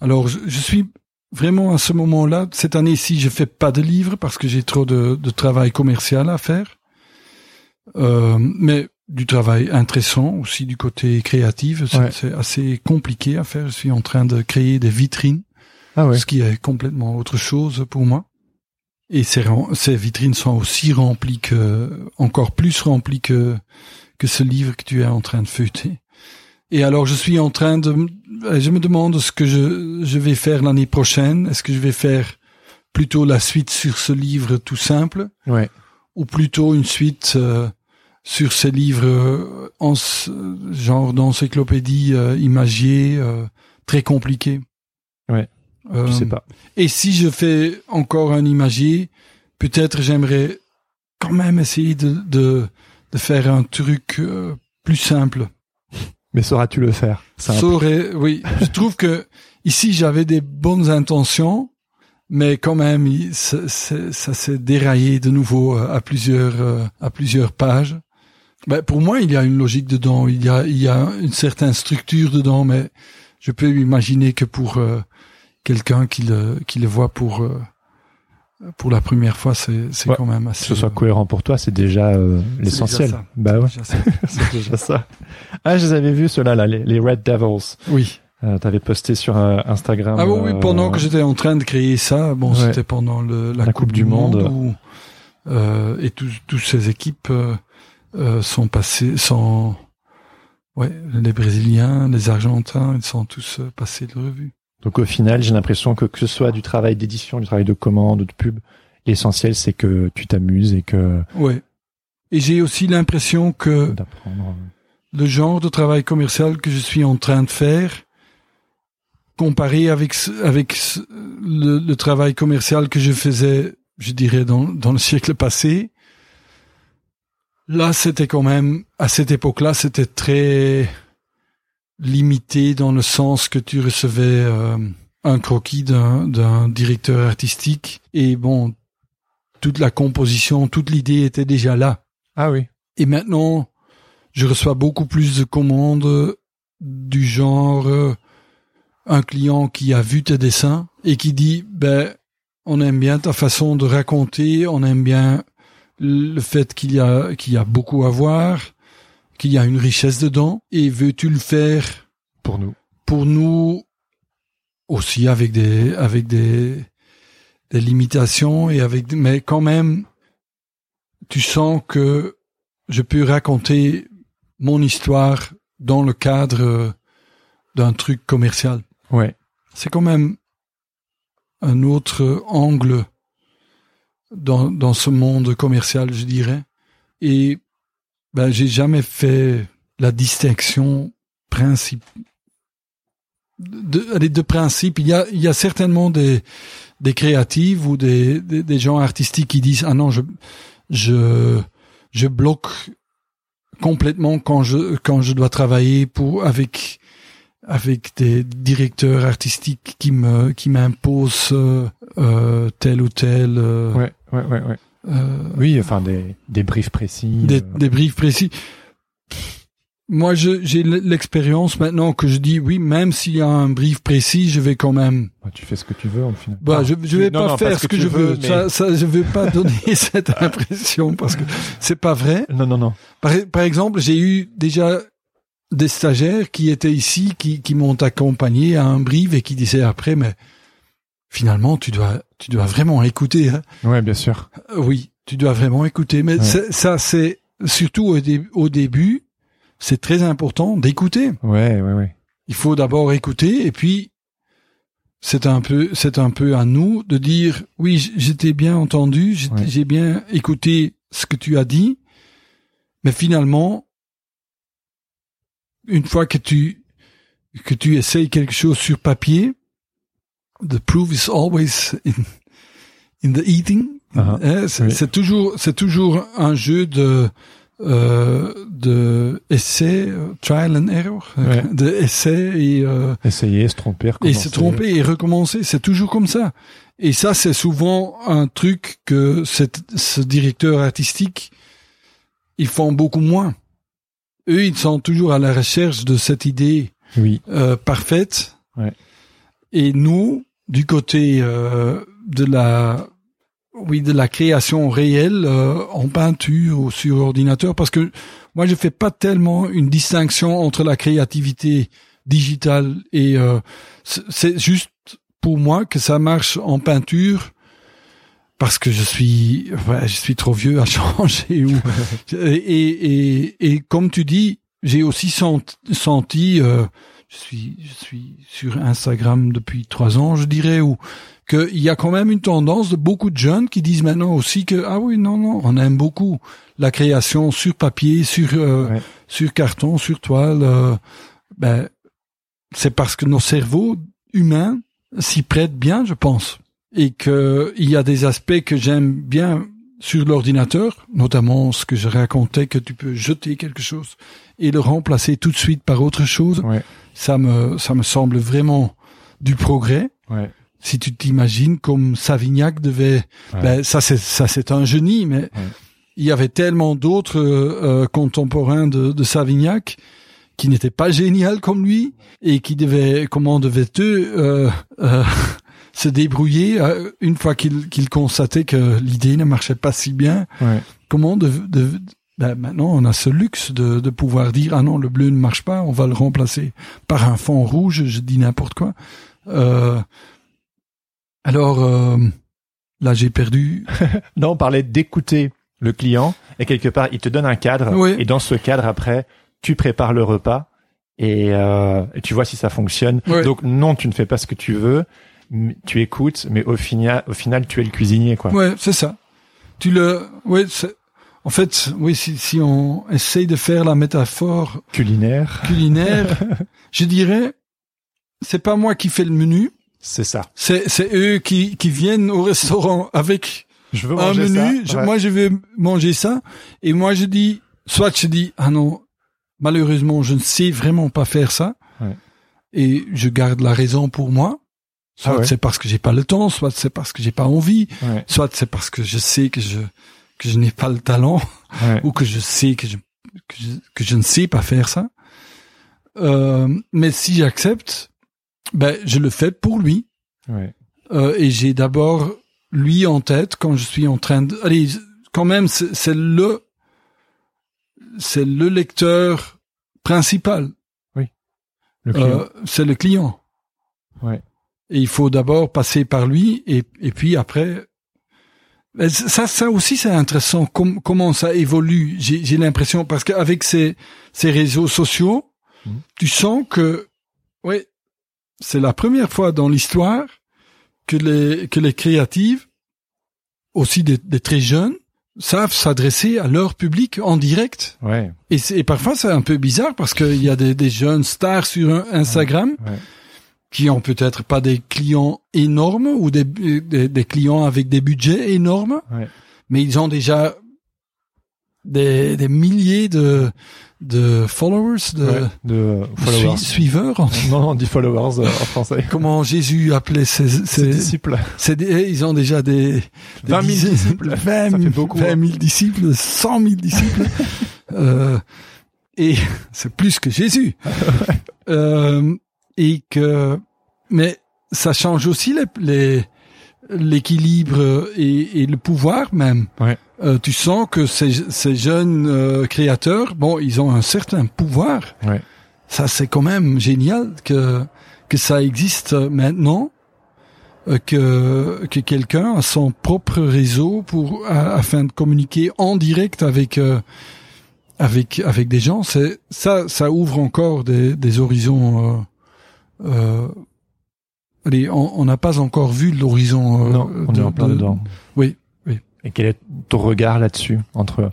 Alors, je, je suis vraiment à ce moment-là. Cette année-ci, je fais pas de livre parce que j'ai trop de, de travail commercial à faire. Euh, mais du travail intéressant aussi du côté créatif. C'est Ouais. c'est assez compliqué à faire. Je suis en train de créer des vitrines Ah ouais. ce qui est complètement autre chose pour moi. Et ces, ces vitrines sont aussi remplies que, encore plus remplies que, que ce livre que tu es en train de feuilleter. Et alors, je suis en train de, euh, je me demande ce que je, je vais faire l'année prochaine. Est-ce que je vais faire plutôt la suite sur ce livre tout simple Ouais. ou plutôt une suite euh, sur ces livres euh, en, genre d'encyclopédie euh, imagier euh, très compliqués. Ouais. Euh, Je sais pas. et si je fais encore un imagier, peut-être j'aimerais quand même essayer de, de, de faire un truc euh, plus simple. Mais sauras-tu le faire? Aurait- oui, je trouve que ici j'avais des bonnes intentions, mais quand même, ça s'est déraillé de nouveau euh, à plusieurs euh, à plusieurs pages. Ben, pour moi, il y a une logique dedans, il y a il y a une certaine structure dedans, mais je peux imaginer que pour euh, quelqu'un qui le qui le voit pour pour la première fois, c'est c'est Ouais, quand même Que assez. ce soit cohérent pour toi, c'est déjà euh, l'essentiel. Bah ouais, (laughs) c'est déjà ça. Ah, je les avais vus ceux-là, là, les, les Red Devils. Oui. Euh, T'avais posté sur euh, Instagram. Ah oui, oui, euh, pendant que j'étais en train de créer ça, bon, Ouais. c'était pendant le, la, La Coupe, Coupe du Monde, Monde. où euh, et tous tous ces équipes sont passés, sont ouais, les Brésiliens, les Argentins, ils sont tous passés de revue. Donc au final, j'ai l'impression que que ce soit du travail d'édition, du travail de commande, de pub, l'essentiel c'est que tu t'amuses et que Ouais. Et j'ai aussi l'impression que d'apprendre. le genre de travail commercial que je suis en train de faire, comparé avec avec le, le travail commercial que je faisais, je dirais dans dans le siècle passé, là c'était quand même à cette époque-là c'était très limité dans le sens que tu recevais euh, un croquis d'un directeur artistique et bon toute la composition, toute l'idée était déjà là. Ah oui. Et maintenant, je reçois beaucoup plus de commandes du genre euh, un client qui a vu tes dessins et qui dit ben on aime bien ta façon de raconter, on aime bien le fait qu'il y a qu'il y a beaucoup à voir, qu'il y a une richesse dedans et veux-tu le faire Pour nous. pour nous aussi avec des avec des des limitations et avec mais quand même tu sens que je peux raconter mon histoire dans le cadre d'un truc commercial. Ouais. C'est quand même un autre angle dans dans ce monde commercial, je dirais. Et ben j'ai jamais fait la distinction principe de, allez, de principe, il y a, il y a certainement des, des créatives ou des, des, gens artistiques qui disent ah non je je je bloque complètement quand je quand je dois travailler pour avec avec des directeurs artistiques qui me qui m'imposent euh, euh, tel ou tel euh, Ouais, ouais, ouais, ouais. Euh, Oui, enfin des des briefs précis. des, euh, des briefs précis. Moi, je- j'ai l'expérience maintenant que je dis oui, même s'il y a un brief précis, je vais quand même. bah, tu fais ce que tu veux au final. Bah, Ah, je, je vais non, pas non, faire ce que, je veux. mais- Ça, ça, je vais pas donner (laughs) cette impression parce que c'est pas vrai. (laughs) Non, non, non. Par, par exemple, j'ai eu déjà des stagiaires qui étaient ici, qui, qui m'ont accompagné à un brief et qui disaient après, mais finalement, tu dois, tu dois vraiment écouter. Hein. Ouais, bien sûr. Euh, Oui, tu dois vraiment écouter. Mais Ouais. ça, c'est surtout au, dé- au début, c'est très important d'écouter. Ouais, ouais, ouais. Il faut d'abord écouter et puis c'est un peu, c'est un peu à nous de dire oui, j'étais bien entendu, j'ai Ouais. j'ai bien écouté ce que tu as dit, mais finalement, une fois que tu que tu essayes quelque chose sur papier, the proof is always in, in the eating. Ah, Hein, c'est oui. toujours, c'est toujours un jeu de euh, de essai, trial and error, Ouais. de essai et euh, Essayer, se tromper, et recommencer. se tromper et recommencer. C'est toujours comme ça. Et ça, c'est souvent un truc que cet, ce directeur artistique, ils font beaucoup moins. Eux, ils sont toujours à la recherche de cette idée Oui. euh, parfaite. Ouais. Et nous, du côté euh, de la, oui, de la création réelle euh, en peinture ou sur ordinateur, parce que moi, je fais pas tellement une distinction entre la créativité digitale et euh, c'est- juste pour moi que ça marche en peinture parce que je suis ouais, je suis trop vieux à (laughs) changer ou (laughs) et, et, et comme tu dis j'ai aussi sent- senti euh, je suis je suis sur Instagram depuis trois ans je dirais ou qu'il y a quand même une tendance de beaucoup de jeunes qui disent maintenant aussi que ah oui non non on aime beaucoup la création sur papier sur euh, Ouais. sur carton sur toile euh, ben c'est parce que nos cerveaux humains s'y prêtent bien je pense et que il y a des aspects que j'aime bien sur l'ordinateur, notamment ce que je racontais que tu peux jeter quelque chose et le remplacer tout de suite par autre chose. Ouais. Ça me ça me semble vraiment du progrès. Ouais. si tu t'imagines comme Savignac devait, Ouais. ben ça c'est ça c'est un génie, mais il y avait tellement d'autres euh, euh, contemporains de, de Savignac qui n'étaient pas génial comme lui et qui devaient comment devaient-eux euh, euh, (laughs) se débrouiller euh, une fois qu'ils qu'ils constataient que l'idée ne marchait pas si bien. Ouais. Comment de, de ben maintenant on a ce luxe de, de pouvoir dire ah non le bleu ne marche pas, on va le remplacer par un fond rouge. Je dis n'importe quoi. Euh, alors euh, là j'ai perdu. (laughs) Non, on parlait d'écouter le client et quelque part, il te donne un cadre Oui. et dans ce cadre, après, tu prépares le repas et, euh, et tu vois si ça fonctionne. Oui. Donc non, tu ne fais pas ce que tu veux, tu écoutes, mais au final, au final, tu es le cuisinier, quoi. Ouais, c'est ça. Tu le, ouais, c'est- en fait, oui, si, si on essaye de faire la métaphore Culinaire, culinaire, (laughs) je dirais, c'est pas moi qui fais le menu, c'est ça. c'est, c'est eux qui, qui viennent au restaurant avec Je veux un menu, ça. je- Ouais. moi je vais manger ça, et moi je dis, soit je dis, ah non, malheureusement je ne sais vraiment pas faire ça, Ouais. et je garde la raison pour moi, soit Ah ouais. c'est parce que j'ai pas le temps, soit c'est parce que j'ai pas envie, soit c'est parce que je sais que je que je n'ai pas le talent Ouais. ou que je sais que je que je, que je ne sais pas faire ça. Euh, mais si j'accepte, ben je le fais pour lui Ouais. Euh, et j'ai d'abord lui en tête quand je suis en train de. Allez, quand même c'est le c'est le lecteur principal. Client. Euh, c'est le client. Ouais. Et il faut d'abord passer par lui et, et puis après. Mais Ça, ça aussi, c'est intéressant. com- comment ça évolue J'ai l'impression parce qu'avec ces, ces réseaux sociaux, Mhm. tu sens que, ouais, c'est la première fois dans l'histoire que les que les créatives, aussi des, des très jeunes, savent s'adresser à leur public en direct. ouais. Et, parfois, c'est un peu bizarre parce qu'il y a des, des jeunes stars sur Instagram Ouais. Qui ont peut-être pas des clients énormes ou des, des, des clients avec des budgets énormes, Ouais. mais ils ont déjà des, des milliers de, de followers, de, Ouais. De followers. sui- suiveurs. Non, on dit followers euh, en français. (laughs) Comment Jésus appelait ses, Ses ses, disciples. c'est des- ils ont déjà des, des 20 000 dizaines- disciples. 20 Ça 000, fait beaucoup, 20 hein. 000 disciples, 100 000 disciples. (laughs) euh, et (laughs) c'est plus que Jésus. euh, et que, mais ça change aussi les, les, l'équilibre et, et le pouvoir même. Ouais. Euh, tu sens que ces, ces jeunes euh, créateurs, bon, ils ont un certain pouvoir. Ouais. Ça, c'est quand même génial que que ça existe maintenant, euh, que que quelqu'un a son propre réseau pour afin de communiquer en direct avec euh, avec avec des gens. C'est ça, ça ouvre encore des des horizons. Euh, allez, on on n'a pas encore vu l'horizon. euh, Non, on de- est en plein de- dedans. Oui. Et quel est ton regard là-dessus entre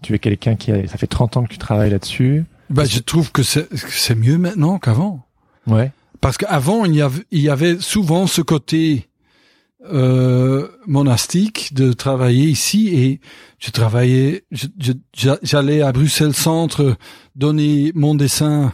tu es quelqu'un qui a, ça fait 30 ans que tu travailles là-dessus. Bah, je trouve que c'est mieux maintenant qu'avant. Ouais. Parce qu'avant, il y avait, il y avait souvent ce côté euh, monastique de travailler ici et je travaillais, je- je- j'allais à Bruxelles Centre donner mon dessin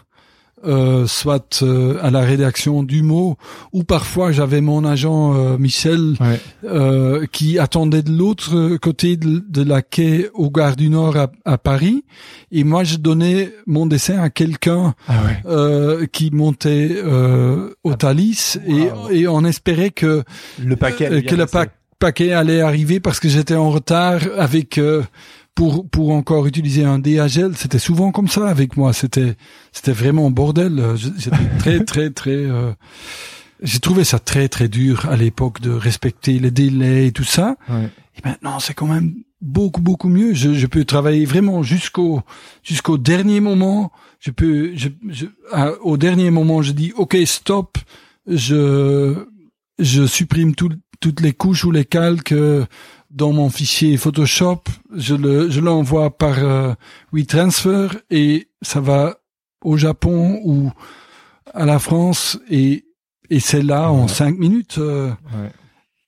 euh, soit euh, à la rédaction du mot ou parfois j'avais mon agent euh, Michel Ouais. euh, qui attendait de l'autre côté de, de la quai au Gare du Nord à, à Paris et moi je donnais mon dessin à quelqu'un Ah ouais. euh, qui montait euh, au Thalys et, Wow. et on espérait que Le paquet. que le pa- paquet allait arriver parce que j'étais en retard avec euh, pour pour encore utiliser un DHL c'était souvent comme ça avec moi c'était c'était vraiment bordel Euh, j'étais (laughs) très très très euh, j'ai trouvé ça très très dur à l'époque de respecter les délais et tout ça Ouais. et maintenant, c'est quand même beaucoup beaucoup mieux. Je, je peux travailler vraiment jusqu'au jusqu'au dernier moment. Je peux, je, je- à- au dernier moment, je dis OK, stop. Je je supprime tout- toutes les couches ou les calques euh, dans mon fichier Photoshop. Je le je l'envoie par euh, WeTransfer et ça va au Japon ou à la France et et c'est là en cinq minutes. euh, Ouais.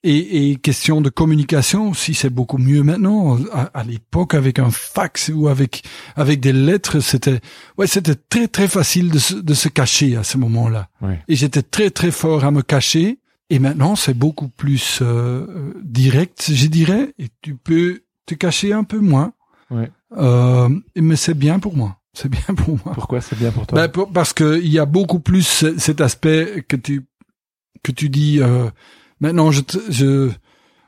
et, et question de communication aussi, c'est beaucoup mieux maintenant. À, à l'époque, avec un fax ou avec avec des lettres, c'était ouais, c'était très très facile de se, de se cacher à ce moment-là. Ouais. Et j'étais très très fort à me cacher Et maintenant, c'est beaucoup plus euh, direct, je dirais, et tu peux te cacher un peu moins. Ouais. Euh, mais c'est bien pour moi. C'est bien pour moi. Pourquoi c'est bien pour toi? Ben, pour- parce que il y a beaucoup plus ce- cet aspect que tu que tu dis. Euh, maintenant, je te- je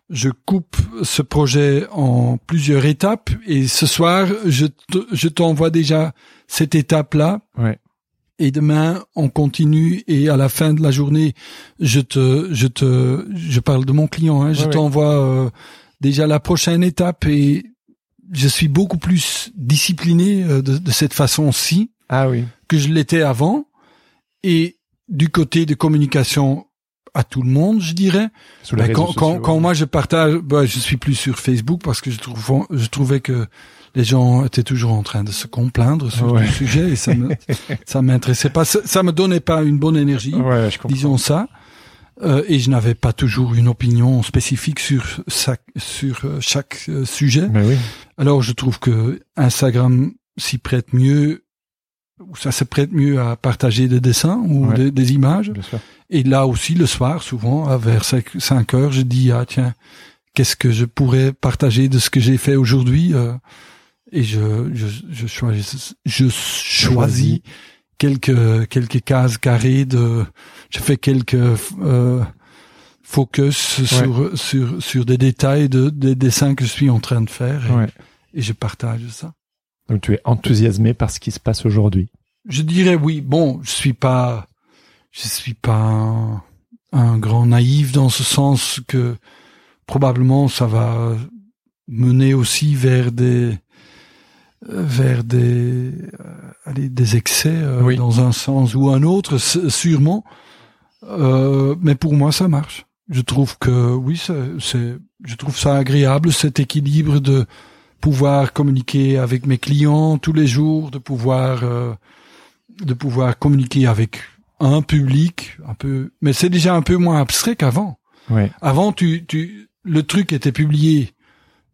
je coupe ce projet en plusieurs étapes et ce soir, je te- je t'envoie déjà cette étape là. Ouais. Et demain, on continue et à la fin de la journée, je te, je te, je parle de mon client, hein, je Ouais, ouais. t'envoie euh, déjà la prochaine étape et je suis beaucoup plus discipliné euh, de, de cette façon-ci Ah oui. que je l'étais avant. Et du côté de communication à tout le monde, je dirais. Ben, quand, quand, sociaux. quand moi je partage, ben, je suis plus sur Facebook parce que je trouve, je trouvais que les gens étaient toujours en train de se complaindre sur Ouais. le sujet et ça me, (laughs) ça m'intéressait pas. Ça, me donnait pas une bonne énergie, Ouais, je disons ça. Euh, et je n'avais pas toujours une opinion spécifique sur chaque, sur euh, chaque euh, sujet. Mais oui. Alors je trouve que Instagram s'y prête mieux, ou ça se prête mieux à partager des dessins ou Ouais. des, des images. Et là aussi, le soir, souvent, à vers 5 heures, je dis, ah tiens, qu'est-ce que je pourrais partager de ce que j'ai fait aujourd'hui euh, Et je, je, je choisis, je choisis quelques, quelques cases carrées de, je fais quelques euh, focus sur, sur, sur des détails de, des dessins que je suis en train de faire et, Ouais. et je partage ça. Donc tu es enthousiasmé par ce qui se passe aujourd'hui? Je dirais oui. Bon, je suis pas, je suis pas un, un grand naïf dans ce sens que probablement ça va mener aussi vers des vers des euh, allez, des excès euh, Oui. dans un sens ou un autre sûrement Euh, mais pour moi ça marche je trouve que oui c'est je trouve ça agréable cet équilibre de pouvoir communiquer avec mes clients tous les jours de pouvoir euh, de pouvoir communiquer avec un public un peu mais c'est déjà un peu moins abstrait qu'avant Ouais. avant, tu, tu, le truc était publié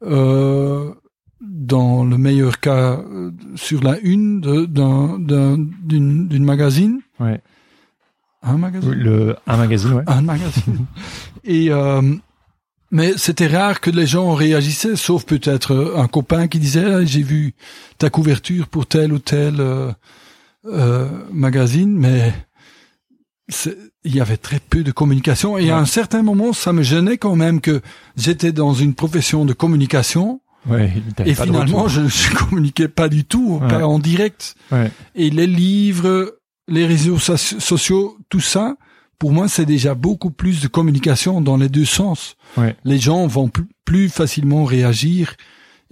euh, dans le meilleur cas euh, sur la une d'une d'une magazine, Ouais. un magazine, Le un magazine, ouais. un magazine. (laughs) Et euh, mais c'était rare que les gens réagissaient, sauf peut-être un copain qui disait Ah, j'ai vu ta couverture pour tel ou tel euh, euh, magazine, mais il y avait très peu de communication. Et à un certain moment, ça me gênait quand même que j'étais dans une profession de communication Ouais. et finalement, je, je (laughs) communiquais pas du tout, Ouais. pas en direct. Ouais. Et les livres, les réseaux soci- sociaux, tout ça, pour moi, c'est déjà beaucoup plus de communication dans les deux sens. Les gens vont plus, facilement réagir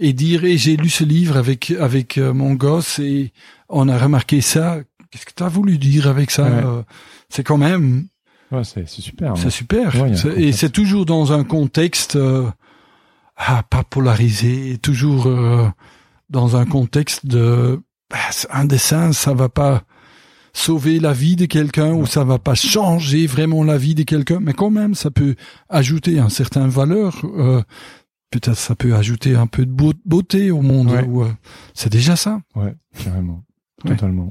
et dire et j'ai lu ce livre avec avec euh, mon gosse et on a remarqué ça. Qu'est-ce que tu as voulu dire avec ça. Euh, C'est quand même Ouais, c'est super. c'est ouais. super. Et c'est toujours dans un contexte euh, ah, pas polarisé, toujours euh, dans un contexte de bah, un dessin, ça va pas sauver la vie de quelqu'un ou ça va pas changer vraiment la vie de quelqu'un, mais quand même ça peut ajouter un certain valeur. euh, Peut-être ça peut ajouter un peu de beau- beauté au monde. Ouais. euh, c'est déjà ça. Ouais, carrément. Ouais. Totalement.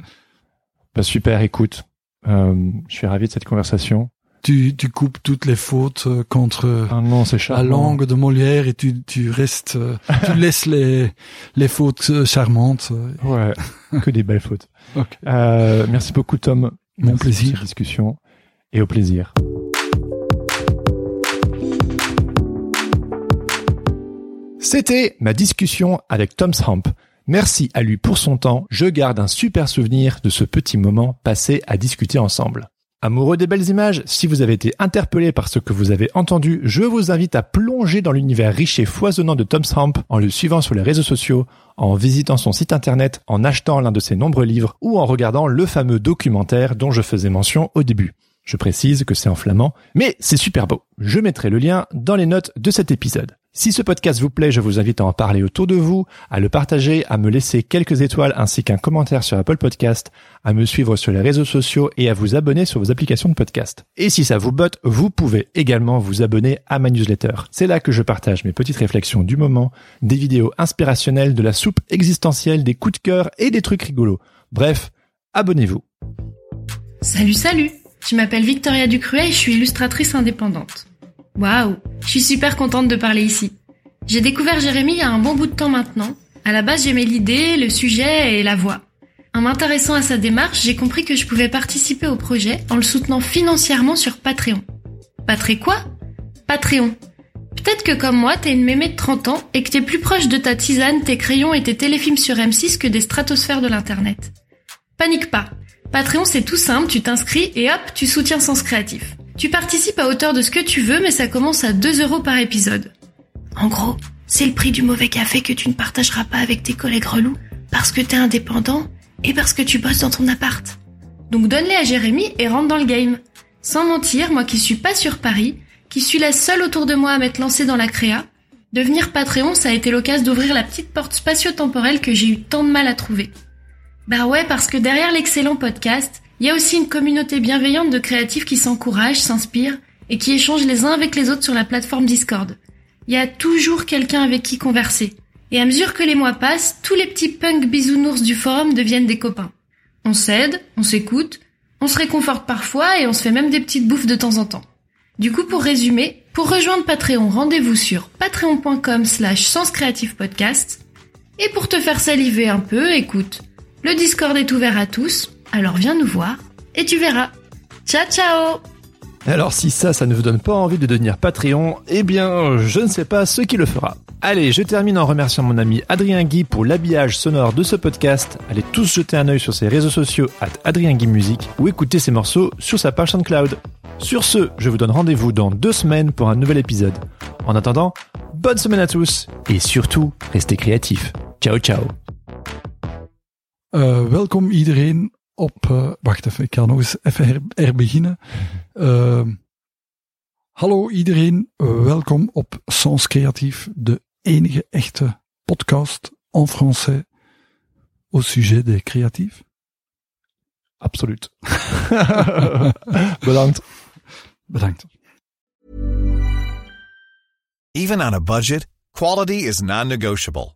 Bah, super, écoute. Euh, je suis ravi de cette conversation. Tu, tu coupes toutes les fautes euh, contre Ah non, la langue de Molière et tu, tu restes, euh, (laughs) tu laisses les, les fautes euh, charmantes. Ouais, que des belles fautes. (laughs) Euh, merci beaucoup, Tom. Mon Merci pour plaisir. cette discussion et au plaisir. C'était ma discussion avec Tom Hamp. Merci à lui pour son temps. Je garde un super souvenir de ce petit moment passé à discuter ensemble. Amoureux des belles images, si vous avez été interpellé par ce que vous avez entendu, je vous invite à plonger dans l'univers riche et foisonnant de Tom Hamp en le suivant sur les réseaux sociaux, en visitant son site internet, en achetant l'un de ses nombreux livres ou en regardant le fameux documentaire dont je faisais mention au début. Je précise que c'est en flamand, mais c'est super beau. Je mettrai le lien dans les notes de cet épisode. Si ce podcast vous plaît, je vous invite à en parler autour de vous, à le partager, à me laisser quelques étoiles ainsi qu'un commentaire sur Apple Podcast, à me suivre sur les réseaux sociaux et à vous abonner sur vos applications de podcast. Et si ça vous botte, vous pouvez également vous abonner à ma newsletter. C'est là que je partage mes petites réflexions du moment, des vidéos inspirationnelles, de la soupe existentielle, des coups de cœur et des trucs rigolos. Bref, abonnez-vous. Salut, salut Je m'appelle Victoria Ducruet et je suis illustratrice indépendante. Waouh, je suis super contente de parler ici. J'ai découvert Jérémy il y a un bon bout de temps maintenant. À la base, j'aimais l'idée, le sujet et la voix. En m'intéressant à sa démarche, j'ai compris que je pouvais participer au projet en le soutenant financièrement sur Patreon. Patreon quoi? Patreon. Peut-être que comme moi, t'es une mémé de 30 ans et que t'es plus proche de ta tisane, tes crayons et tes téléfilms sur M6 que des stratosphères de l'internet. Panique pas. Patreon c'est tout simple, tu t'inscris et hop, tu soutiens Sens Créatif. Tu participes à hauteur de ce que tu veux, mais ça commence à 2 euros par épisode. En gros, c'est le prix du mauvais café que tu ne partageras pas avec tes collègues relous parce que t'es indépendant et parce que tu bosses dans ton appart. Donc donne-les à Jérémy et rentre dans le game. Sans mentir, moi qui suis pas sur Paris, qui suis la seule autour de moi à m'être lancée dans la créa, devenir Patreon, ça a été l'occasion d'ouvrir la petite porte spatio-temporelle que j'ai eu tant de mal à trouver. Bah ouais, parce que derrière l'excellent podcast, il y a aussi une communauté bienveillante de créatifs qui s'encouragent, s'inspirent et qui échangent les uns avec les autres sur la plateforme Discord. Il y a toujours quelqu'un avec qui converser. Et à mesure que les mois passent, tous les petits punks bisounours du forum deviennent des copains. On s'aide, on s'écoute, on se réconforte parfois et on se fait même des petites bouffes de temps en temps. Du coup, pour résumer, pour rejoindre Patreon, rendez-vous sur patreon.com slash podcast. Et pour te faire saliver un peu, écoute, le Discord est ouvert à tous, alors viens nous voir et tu verras. Ciao ciao Alors si ça, ça ne vous donne pas envie de devenir Patreon, eh bien, je ne sais pas ce qui le fera. Allez, je termine en remerciant mon ami Adrien Guy pour l'habillage sonore de ce podcast. Allez tous jeter un œil sur ses réseaux sociaux at Adrien Guy Musique ou écouter ses morceaux sur sa page SoundCloud. Sur ce, je vous donne rendez-vous dans deux semaines pour un nouvel épisode. En attendant, bonne semaine à tous et surtout, restez créatifs. Ciao ciao. Uh, welkom iedereen op. Uh, wacht even, ik ga nog eens even her, herbeginnen. Uh, hallo iedereen, welkom op Sens Creatief, de enige echte podcast en français au sujet des créatifs. Absoluut. (laughs) Bedankt. Bedankt. Even on a budget, quality is non-negotiable.